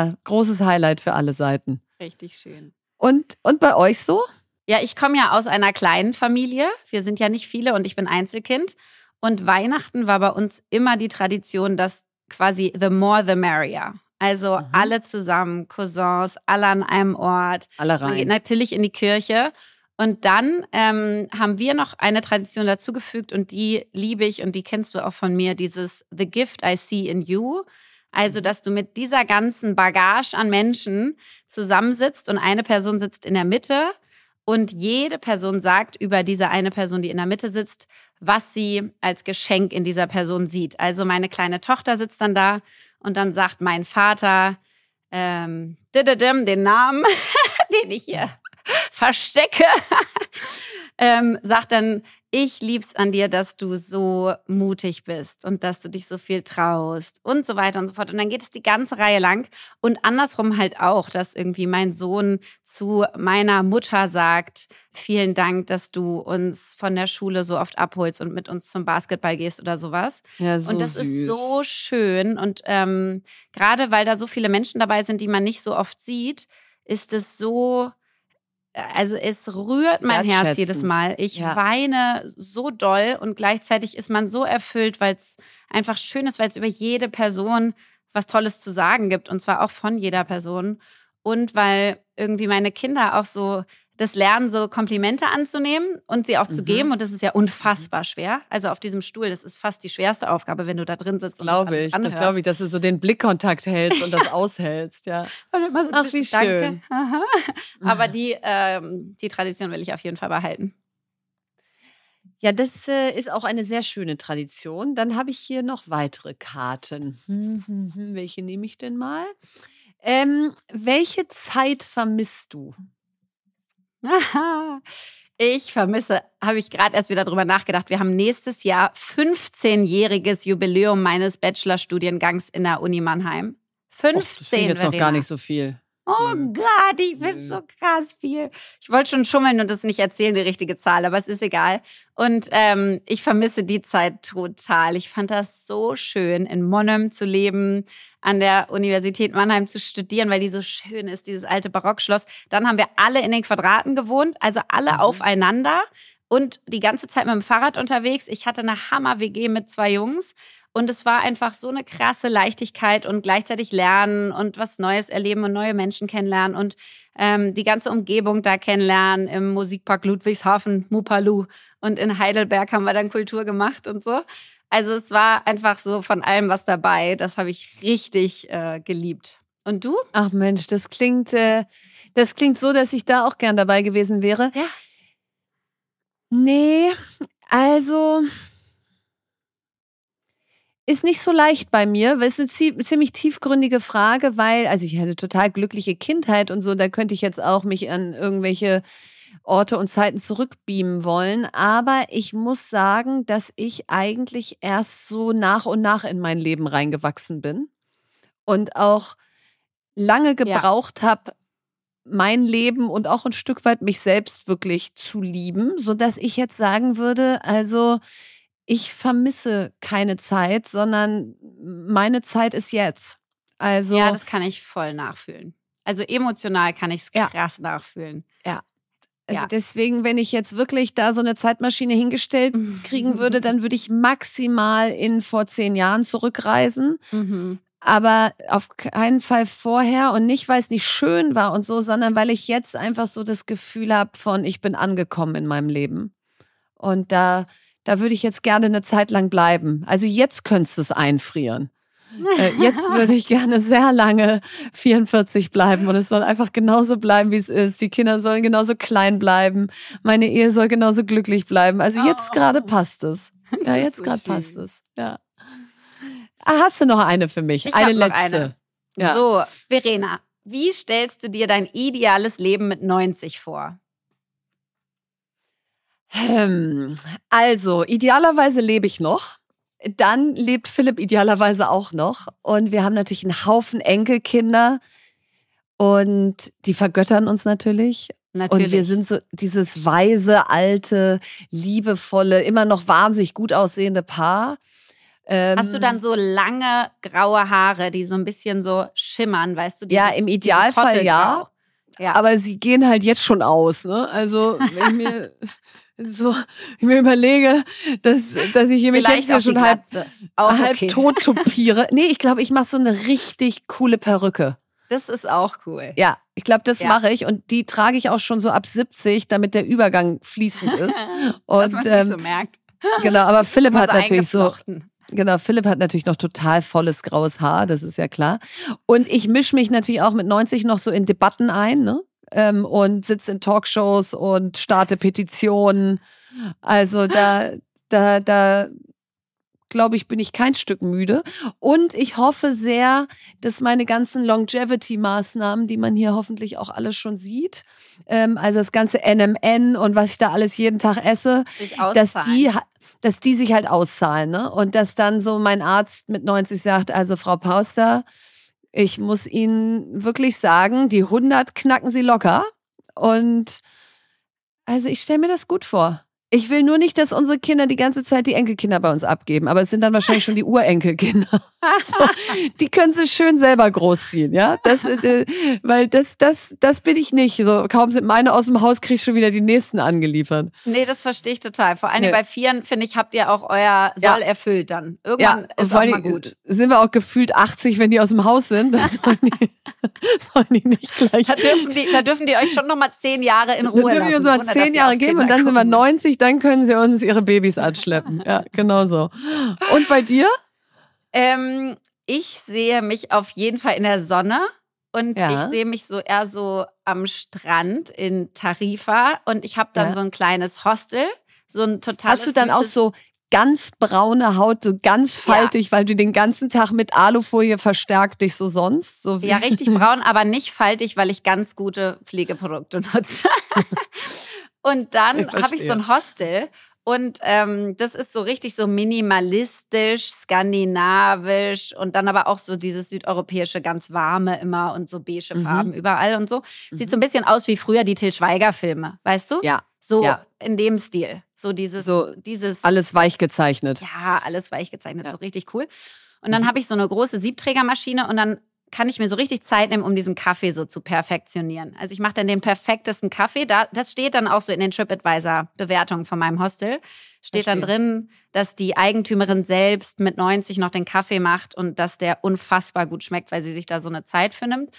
ja, großes Highlight für alle Seiten. richtig schön. Und, und bei euch so? Ja, ich komme ja aus einer kleinen Familie. Wir sind ja nicht viele und ich bin Einzelkind. Und Weihnachten war bei uns immer die Tradition, dass quasi the more the merrier. Also Mhm. alle zusammen, Cousins, alle an einem Ort. Alle rein. natürlich in die Kirche. Und dann ähm, haben wir noch eine Tradition dazugefügt und die liebe ich und die kennst du auch von mir, dieses The Gift I See in You. Also, dass du mit dieser ganzen Bagage an Menschen zusammensitzt und eine Person sitzt in der Mitte und jede Person sagt über diese eine Person, die in der Mitte sitzt, was sie als Geschenk in dieser Person sieht. Also meine kleine Tochter sitzt dann da und dann sagt mein Vater ähm, den Namen, [laughs] den ich hier verstecke, [laughs] ähm, sagt dann, ich lieb's an dir, dass du so mutig bist und dass du dich so viel traust und so weiter und so fort. Und dann geht es die ganze Reihe lang und andersrum halt auch, dass irgendwie mein Sohn zu meiner Mutter sagt, vielen Dank, dass du uns von der Schule so oft abholst und mit uns zum Basketball gehst oder sowas. Ja, so und das süß. ist so schön. Und ähm, gerade weil da so viele Menschen dabei sind, die man nicht so oft sieht, ist es so, also es rührt mein Herz jedes. Mal. Ich Ja. weine so doll und gleichzeitig ist man so erfüllt, weil es einfach schön ist, weil es über jede Person was Tolles zu sagen gibt und zwar auch von jeder Person. Und weil irgendwie meine Kinder auch so das lernen, so Komplimente anzunehmen und sie auch zu Mhm. geben. Und das ist ja unfassbar schwer. Also auf diesem Stuhl, das ist fast die schwerste Aufgabe, wenn du da drin sitzt. und das Glaube ich. Das anhörst. glaube ich, dass du so den Blickkontakt hältst und das [laughs] aushältst, ja. Und immer so, Ach, das wie Danke. schön. [laughs] Aha. Aber [laughs] die, ähm, die Tradition will ich auf jeden Fall behalten. Ja, das äh, ist auch eine sehr schöne Tradition. Dann habe ich hier noch weitere Karten. Hm, hm, hm, Welche nehme ich denn mal? Ähm, welche Zeit vermisst du? [laughs] Ich vermisse, habe ich gerade erst wieder drüber nachgedacht. Wir haben nächstes Jahr 15-jähriges Jubiläum meines Bachelorstudiengangs in der Uni Mannheim. 15. Och, das jetzt noch gar nicht so viel. Oh mhm. Gott, ich finde so krass viel. Ich wollte schon schummeln und das nicht erzählen, die richtige Zahl, aber es ist egal. Und ähm, ich vermisse die Zeit total. Ich fand das so schön, in Monnem zu leben, an der Universität Mannheim zu studieren, weil die so schön ist, dieses alte Barockschloss. Dann haben wir alle in den Quadraten gewohnt, also alle mhm. aufeinander und die ganze Zeit mit dem Fahrrad unterwegs. Ich hatte eine Hammer-WG mit zwei Jungs und es war einfach so eine krasse Leichtigkeit und gleichzeitig lernen und was Neues erleben und neue Menschen kennenlernen und ähm, die ganze Umgebung da kennenlernen im Musikpark Ludwigshafen, Mupalu. Und in Heidelberg haben wir dann Kultur gemacht und so. Also es war einfach so von allem was dabei. Das habe ich richtig äh, geliebt. Und du? Ach Mensch, das klingt, äh, das klingt so, dass ich da auch gern dabei gewesen wäre. Ja. Nee, also ist nicht so leicht bei mir, weil es ist eine ziemlich tiefgründige Frage, weil, also ich hatte total glückliche Kindheit und so, da könnte ich jetzt auch mich an irgendwelche Orte und Zeiten zurückbeamen wollen. Aber ich muss sagen, dass ich eigentlich erst so nach und nach in mein Leben reingewachsen bin und auch lange gebraucht ja. habe, mein Leben und auch ein Stück weit mich selbst wirklich zu lieben, so dass ich jetzt sagen würde, also ich vermisse keine Zeit, sondern meine Zeit ist jetzt. Also ja, das kann ich voll nachfühlen. Also emotional kann ich es krass ja. nachfühlen. Ja. Also ja. deswegen, wenn ich jetzt wirklich da so eine Zeitmaschine hingestellt [laughs] kriegen würde, dann würde ich maximal in vor zehn Jahren zurückreisen. Mhm. Aber auf keinen Fall vorher und nicht, weil es nicht schön war und so, sondern weil ich jetzt einfach so das Gefühl habe von, ich bin angekommen in meinem Leben. Und da da würde ich jetzt gerne eine Zeit lang bleiben. Also jetzt könntest du es einfrieren. Äh, jetzt [laughs] würde ich gerne sehr lange 44 bleiben und es soll einfach genauso bleiben, wie es ist. Die Kinder sollen genauso klein bleiben. Meine Ehe soll genauso glücklich bleiben. Also jetzt oh. gerade passt es. Ja, jetzt so gerade passt es. Ja. Ah, hast du noch eine für mich? Ich eine letzte. Eine. Ja. So, Verena, wie stellst du dir dein ideales Leben mit 90 vor? Hm, also, idealerweise lebe ich noch. Dann lebt Philipp idealerweise auch noch. Und wir haben natürlich einen Haufen Enkelkinder. Und die vergöttern uns natürlich. Natürlich. Und wir sind so dieses weise, alte, liebevolle, immer noch wahnsinnig gut aussehende Paar. Hast du dann ähm, so lange graue Haare, die so ein bisschen so schimmern, weißt du? Dieses, ja, im Idealfall ja. ja. Aber sie gehen halt jetzt schon aus. Ne? Also wenn mir [laughs] [laughs] so ich mir überlege, dass, dass ich mich jetzt ja schon halb, halb okay. tot [laughs] tupiere. Nee, ich glaube, ich mache so eine richtig coole Perücke. Das ist auch cool. Ja, ich glaube, das ja. mache ich und die trage ich auch schon so ab 70, damit der Übergang fließend ist. [laughs] und Dass man ähm, nicht so merkt. Genau, aber [laughs] Philipp hat so natürlich so Genau, Philipp hat natürlich noch total volles graues Haar, das ist ja klar. Und ich mische mich natürlich auch mit 90 noch so in Debatten ein, ne? Ähm, und sitze in Talkshows und starte Petitionen. Also da, da, da glaube ich, bin ich kein Stück müde. Und ich hoffe sehr, dass meine ganzen Longevity-Maßnahmen, die man hier hoffentlich auch alles schon sieht, ähm, also das ganze NMN und was ich da alles jeden Tag esse, dass die, dass die sich halt auszahlen. Ne? Und dass dann so mein Arzt mit 90 sagt, also Frau Pauster, ich muss Ihnen wirklich sagen, die 100 knacken Sie locker. Und also ich stelle mir das gut vor. Ich will nur nicht, dass unsere Kinder die ganze Zeit die Enkelkinder bei uns abgeben, aber es sind dann wahrscheinlich schon die Urenkelkinder. [laughs] so, die können sie schön selber großziehen, ja? Das, äh, weil das, das, das bin ich nicht. So, kaum sind meine aus dem Haus, krieg ich schon wieder die nächsten angeliefert. Nee, das verstehe ich total. Vor allem nee. bei Vieren, finde ich, habt ihr auch euer Soll ja. erfüllt dann. Irgendwann ja, ist auch mal gut. Sind wir auch gefühlt 80, wenn die aus dem Haus sind. Das [laughs] sollen die, sollen die nicht gleich. Da dürfen die, da dürfen die euch schon noch mal zehn Jahre in Ruhe lassen. Dann dürfen wir uns mal zehn Jahre geben und dann sind wir 90 dann können sie uns ihre Babys [laughs] anschleppen. Ja, genau so. Und bei dir? Ähm, ich sehe mich auf jeden Fall in der Sonne. Und ja. ich sehe mich so eher so am Strand in Tarifa und ich habe dann ja. so ein kleines Hostel, so ein total. Hast du dann auch so ganz braune Haut, so ganz faltig, ja. weil du den ganzen Tag mit Alufolie verstärkt dich so sonst. So ja, richtig [laughs] braun, aber nicht faltig, weil ich ganz gute Pflegeprodukte nutze. [laughs] und dann habe ich so ein Hostel und ähm, das ist so richtig so minimalistisch, skandinavisch und dann aber auch so dieses südeuropäische, ganz warme immer und so beige mhm. Farben überall und so. Sieht mhm. so ein bisschen aus wie früher die Till Schweiger-Filme, weißt du? Ja. So ja. in dem Stil. So dieses, so dieses. Alles weich gezeichnet. Ja, alles weich gezeichnet. Ja. So richtig cool. Und dann mhm. habe ich so eine große Siebträgermaschine und dann kann ich mir so richtig Zeit nehmen, um diesen Kaffee so zu perfektionieren. Also ich mache dann den perfektesten Kaffee. Da, das steht dann auch so in den TripAdvisor-Bewertungen von meinem Hostel. Steht Verstehe. dann drin, dass die Eigentümerin selbst mit 90 noch den Kaffee macht und dass der unfassbar gut schmeckt, weil sie sich da so eine Zeit für nimmt.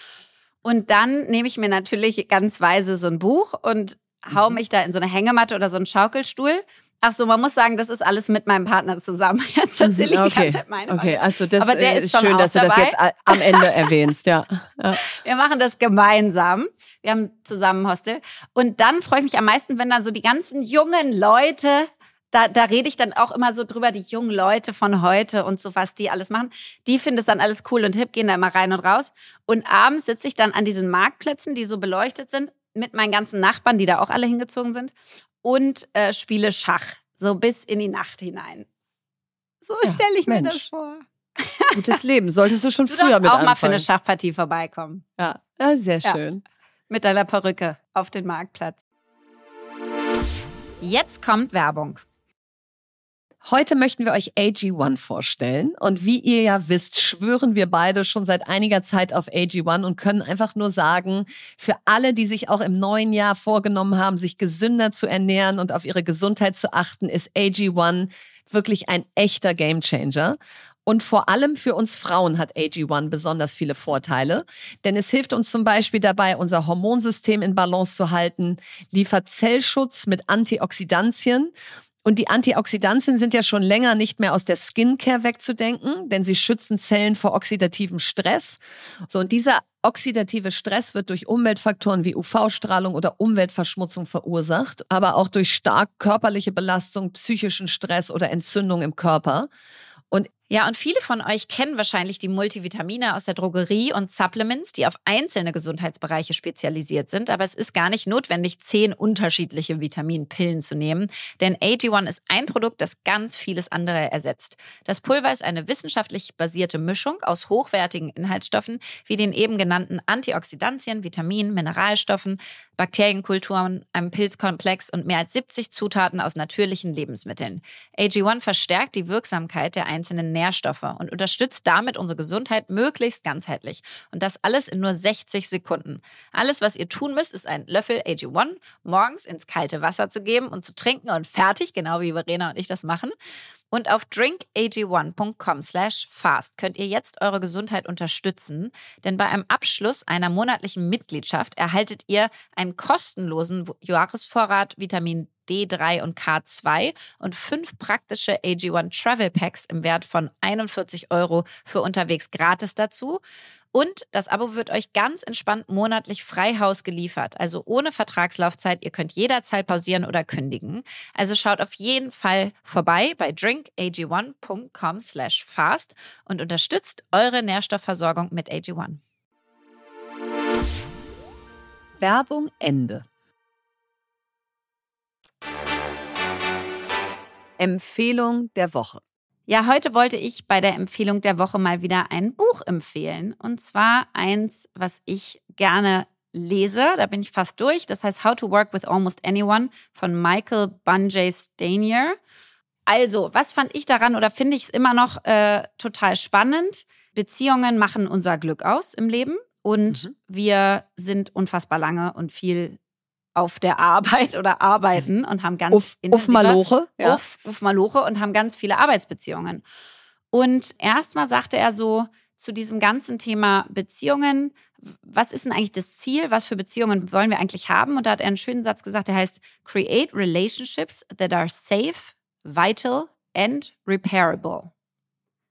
Und dann nehme ich mir natürlich ganz weise so ein Buch und hau mhm. mich da in so eine Hängematte oder so einen Schaukelstuhl Ach so, man muss sagen, das ist alles mit meinem Partner zusammen. [laughs] Jetzt erzähle ich okay. die ganze Zeit meine. Okay, also das Aber der ist, schön, dass du das jetzt am Ende erwähnst, ja. ja. [laughs] Wir machen das gemeinsam. Wir haben zusammen Hostel. Und dann freue ich mich am meisten, wenn dann so die ganzen jungen Leute da, da rede ich dann auch immer so drüber, die jungen Leute von heute und so, was die alles machen. Die finden es dann alles cool und hip, gehen da immer rein und raus. Und abends sitze ich dann an diesen Marktplätzen, die so beleuchtet sind, mit meinen ganzen Nachbarn, die da auch alle hingezogen sind und äh, spiele Schach, so bis in die Nacht hinein. So ja, stelle ich Mensch. mir das vor. Gutes Leben. Solltest du schon du früher mit auch anfangen. mal für eine Schachpartie vorbeikommen. Ja, ja sehr schön. Ja. Mit deiner Perücke auf den Marktplatz. Jetzt kommt Werbung. Heute möchten wir euch AG1 vorstellen. Und wie ihr ja wisst, schwören wir beide schon seit einiger Zeit auf AG1 und können einfach nur sagen, für alle, die sich auch im neuen Jahr vorgenommen haben, sich gesünder zu ernähren und auf ihre Gesundheit zu achten, ist AG1 wirklich ein echter Gamechanger. Und vor allem für uns Frauen hat AG1 besonders viele Vorteile, denn es hilft uns zum Beispiel dabei, unser Hormonsystem in Balance zu halten, liefert Zellschutz mit Antioxidantien und die Antioxidantien sind ja schon länger nicht mehr aus der Skincare wegzudenken, denn sie schützen Zellen vor oxidativem Stress. So, und dieser oxidative Stress wird durch Umweltfaktoren wie UV-Strahlung oder Umweltverschmutzung verursacht, aber auch durch stark körperliche Belastung, psychischen Stress oder Entzündung im Körper. Und ja, und viele von euch kennen wahrscheinlich die Multivitamine aus der Drogerie und Supplements, die auf einzelne Gesundheitsbereiche spezialisiert sind. Aber es ist gar nicht notwendig, zehn unterschiedliche Vitaminpillen zu nehmen, denn AG1 ist ein Produkt, das ganz vieles andere ersetzt. Das Pulver ist eine wissenschaftlich basierte Mischung aus hochwertigen Inhaltsstoffen wie den eben genannten Antioxidantien, Vitaminen, Mineralstoffen, Bakterienkulturen, einem Pilzkomplex und mehr als 70 Zutaten aus natürlichen Lebensmitteln. AG1 verstärkt die Wirksamkeit der einzelnen Nährstoffe und unterstützt damit unsere Gesundheit möglichst ganzheitlich. Und das alles in nur 60 Sekunden. Alles, was ihr tun müsst, ist einen Löffel AG1 morgens ins kalte Wasser zu geben und zu trinken und fertig, genau wie Verena und ich das machen. Und auf drinkag1.com slash fast könnt ihr jetzt eure Gesundheit unterstützen, denn bei einem Abschluss einer monatlichen Mitgliedschaft erhaltet ihr einen kostenlosen Jahresvorrat Vitamin D3 und K2 und fünf praktische AG1 Travel Packs im Wert von 41 Euro für unterwegs gratis dazu. Und das Abo wird euch ganz entspannt monatlich frei Haus geliefert, also ohne Vertragslaufzeit. Ihr könnt jederzeit pausieren oder kündigen. Also schaut auf jeden Fall vorbei bei drinkag1.com/fast und unterstützt eure Nährstoffversorgung mit AG1. Werbung Ende. Empfehlung der Woche. Ja, heute wollte ich bei der Empfehlung der Woche mal wieder ein Buch empfehlen. Und zwar eins, was ich gerne lese. Da bin ich fast durch. Das heißt How to Work with Almost Anyone von Michael Bunjay Stanier. Also, was fand ich daran oder finde ich es immer noch äh, total spannend? Beziehungen machen unser Glück aus im Leben und mhm. wir sind unfassbar lange und viel auf der Arbeit [laughs] oder arbeiten und haben ganz uff, uff Maloche, ja. uff, uff Maloche und haben ganz viele Arbeitsbeziehungen. Und erstmal sagte er so zu diesem ganzen Thema Beziehungen, was ist denn eigentlich das Ziel? Was für Beziehungen wollen wir eigentlich haben? Und da hat er einen schönen Satz gesagt, der heißt Create relationships that are safe, vital and repairable.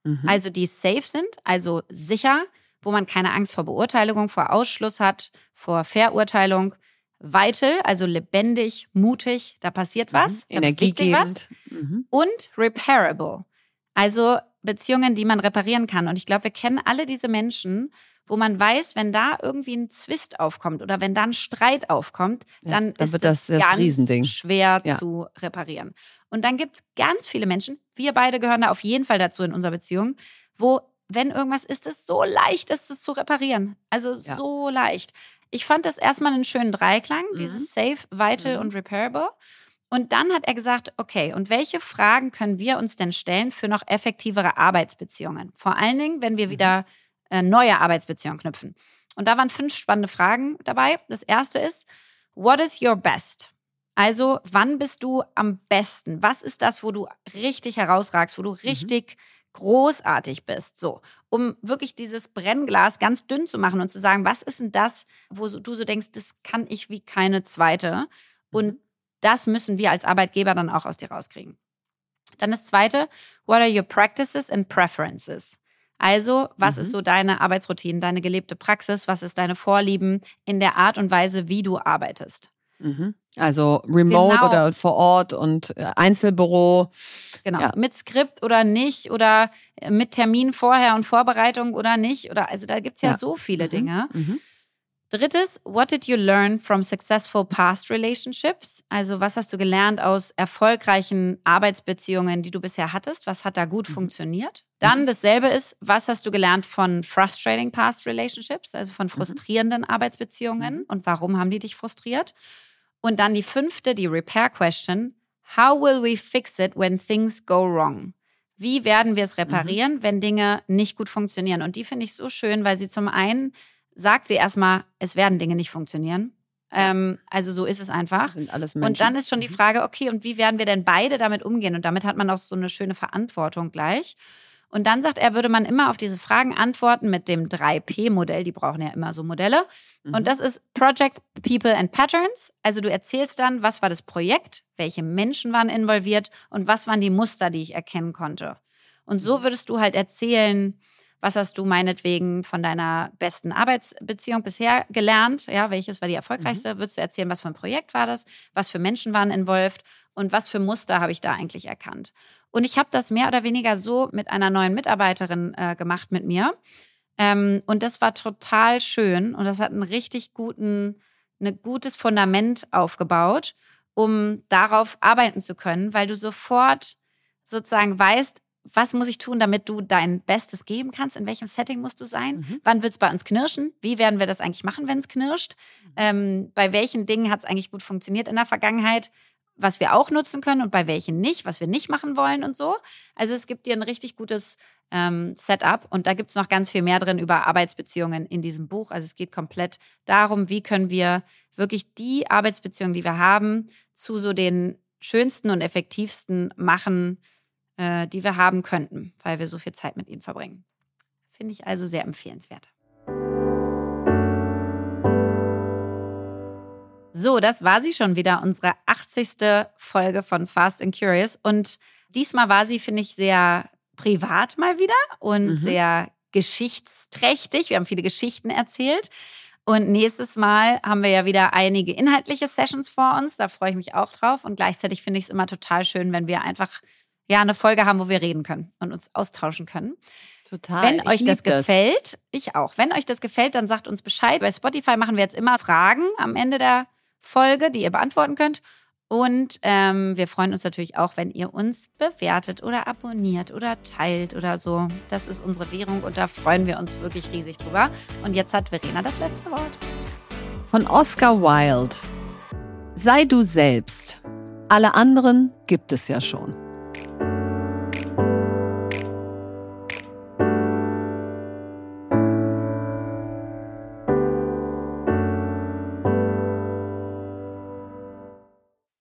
Mhm. Also die safe sind, also sicher, wo man keine Angst vor Beurteilung, vor Ausschluss hat, vor Verurteilung, vital, also lebendig, mutig, da passiert was, bewegt sich was. Energiegebend. Mhm. Und repairable, also Beziehungen, die man reparieren kann. Und ich glaube, wir kennen alle diese Menschen, wo man weiß, wenn da irgendwie ein Zwist aufkommt oder wenn da ein Streit aufkommt, Ja, dann, dann ist wird das, das das ganz Riesending. schwer Ja. zu reparieren. Und dann gibt es ganz viele Menschen, wir beide gehören da auf jeden Fall dazu in unserer Beziehung, wo, wenn irgendwas ist, es so leicht ist, es zu reparieren. Also Ja. so leicht. Ich fand das erstmal einen schönen Dreiklang, Mhm. dieses Safe, Vital Mhm. und Repairable. Und dann hat er gesagt, okay, und welche Fragen können wir uns denn stellen für noch effektivere Arbeitsbeziehungen? Vor allen Dingen, wenn wir Mhm. wieder äh, neue Arbeitsbeziehungen knüpfen. Und da waren fünf spannende Fragen dabei. Das erste ist, what is your best? Also, wann bist du am besten? Was ist das, wo du richtig herausragst, wo du richtig großartig bist? So, um wirklich dieses Brennglas ganz dünn zu machen und zu sagen, was ist denn das, wo du so denkst, das kann ich wie keine zweite. Und das müssen wir als Arbeitgeber dann auch aus dir rauskriegen. Dann das zweite, what are your practices and preferences? Also, was Mhm. ist so deine Arbeitsroutine, deine gelebte Praxis? Was ist deine Vorlieben in der Art und Weise, wie du arbeitest? Mhm. Also remote Genau. oder vor Ort und äh, Einzelbüro. Genau. Ja. Mit Skript oder nicht oder äh, mit Termin vorher und Vorbereitung oder nicht. Oder also da gibt es ja, Ja. so viele Mhm. Dinge. Mhm. Drittes, what did you learn from successful past relationships? Also was hast du gelernt aus erfolgreichen Arbeitsbeziehungen, die du bisher hattest? Was hat da gut Mhm. funktioniert? Dann dasselbe ist, was hast du gelernt von frustrating past relationships, also von frustrierenden Arbeitsbeziehungen Mhm. und warum haben die dich frustriert? Und dann die fünfte, die Repair Question, how will we fix it when things go wrong? Wie werden wir es reparieren, wenn Dinge nicht gut funktionieren? Und die finde ich so schön, weil sie zum einen sagt sie erstmal, es werden Dinge nicht funktionieren. Ähm, also so ist es einfach. Sind alles. Und dann ist schon die Frage, okay, und wie werden wir denn beide damit umgehen? Und damit hat man auch so eine schöne Verantwortung gleich. Und dann sagt er, würde man immer auf diese Fragen antworten mit dem 3P-Modell. Die brauchen ja immer so Modelle. Mhm. Und das ist Project, People and Patterns. Also du erzählst dann, was war das Projekt, welche Menschen waren involviert und was waren die Muster, die ich erkennen konnte. Und Mhm. so würdest du halt erzählen, was hast du meinetwegen von deiner besten Arbeitsbeziehung bisher gelernt? Ja, welches war die erfolgreichste? Würdest du erzählen, was für ein Projekt war das? Was für Menschen waren involviert? Und was für Muster habe ich da eigentlich erkannt? Und ich habe das mehr oder weniger so mit einer neuen Mitarbeiterin äh, gemacht mit mir. Ähm, und das war total schön und das hat einen richtig guten, ein gutes Fundament aufgebaut, um darauf arbeiten zu können, weil du sofort sozusagen weißt, was muss ich tun, damit du dein Bestes geben kannst? In welchem Setting musst du sein? Mhm. Wann wird es bei uns knirschen? Wie werden wir das eigentlich machen, wenn es knirscht? Ähm, bei welchen Dingen hat es eigentlich gut funktioniert in der Vergangenheit, was wir auch nutzen können und bei welchen nicht, was wir nicht machen wollen und so. Also es gibt dir ein richtig gutes ähm, Setup und da gibt es noch ganz viel mehr drin über Arbeitsbeziehungen in diesem Buch. Also es geht komplett darum, wie können wir wirklich die Arbeitsbeziehungen, die wir haben, zu so den schönsten und effektivsten machen, äh, die wir haben könnten, weil wir so viel Zeit mit ihnen verbringen. Finde ich also sehr empfehlenswert. So, das war sie schon wieder, unsere 80. Folge von Fast and Curious. Und diesmal war sie, finde ich, sehr privat mal wieder und Mhm. sehr geschichtsträchtig. Wir haben viele Geschichten erzählt. Und nächstes Mal haben wir ja wieder einige inhaltliche Sessions vor uns. Da freue ich mich auch drauf. Und gleichzeitig finde ich es immer total schön, wenn wir einfach ja eine Folge haben, wo wir reden können und uns austauschen können. Total. Wenn euch das gefällt, ich auch. Wenn euch das gefällt, dann sagt uns Bescheid. Bei Spotify machen wir jetzt immer Fragen am Ende der Folge, die ihr beantworten könnt. Und ähm, wir freuen uns natürlich auch, wenn ihr uns bewertet oder abonniert oder teilt oder so. Das ist unsere Währung und da freuen wir uns wirklich riesig drüber. Und jetzt hat Verena das letzte Wort. Von Oscar Wilde. Sei du selbst. Alle anderen gibt es ja schon.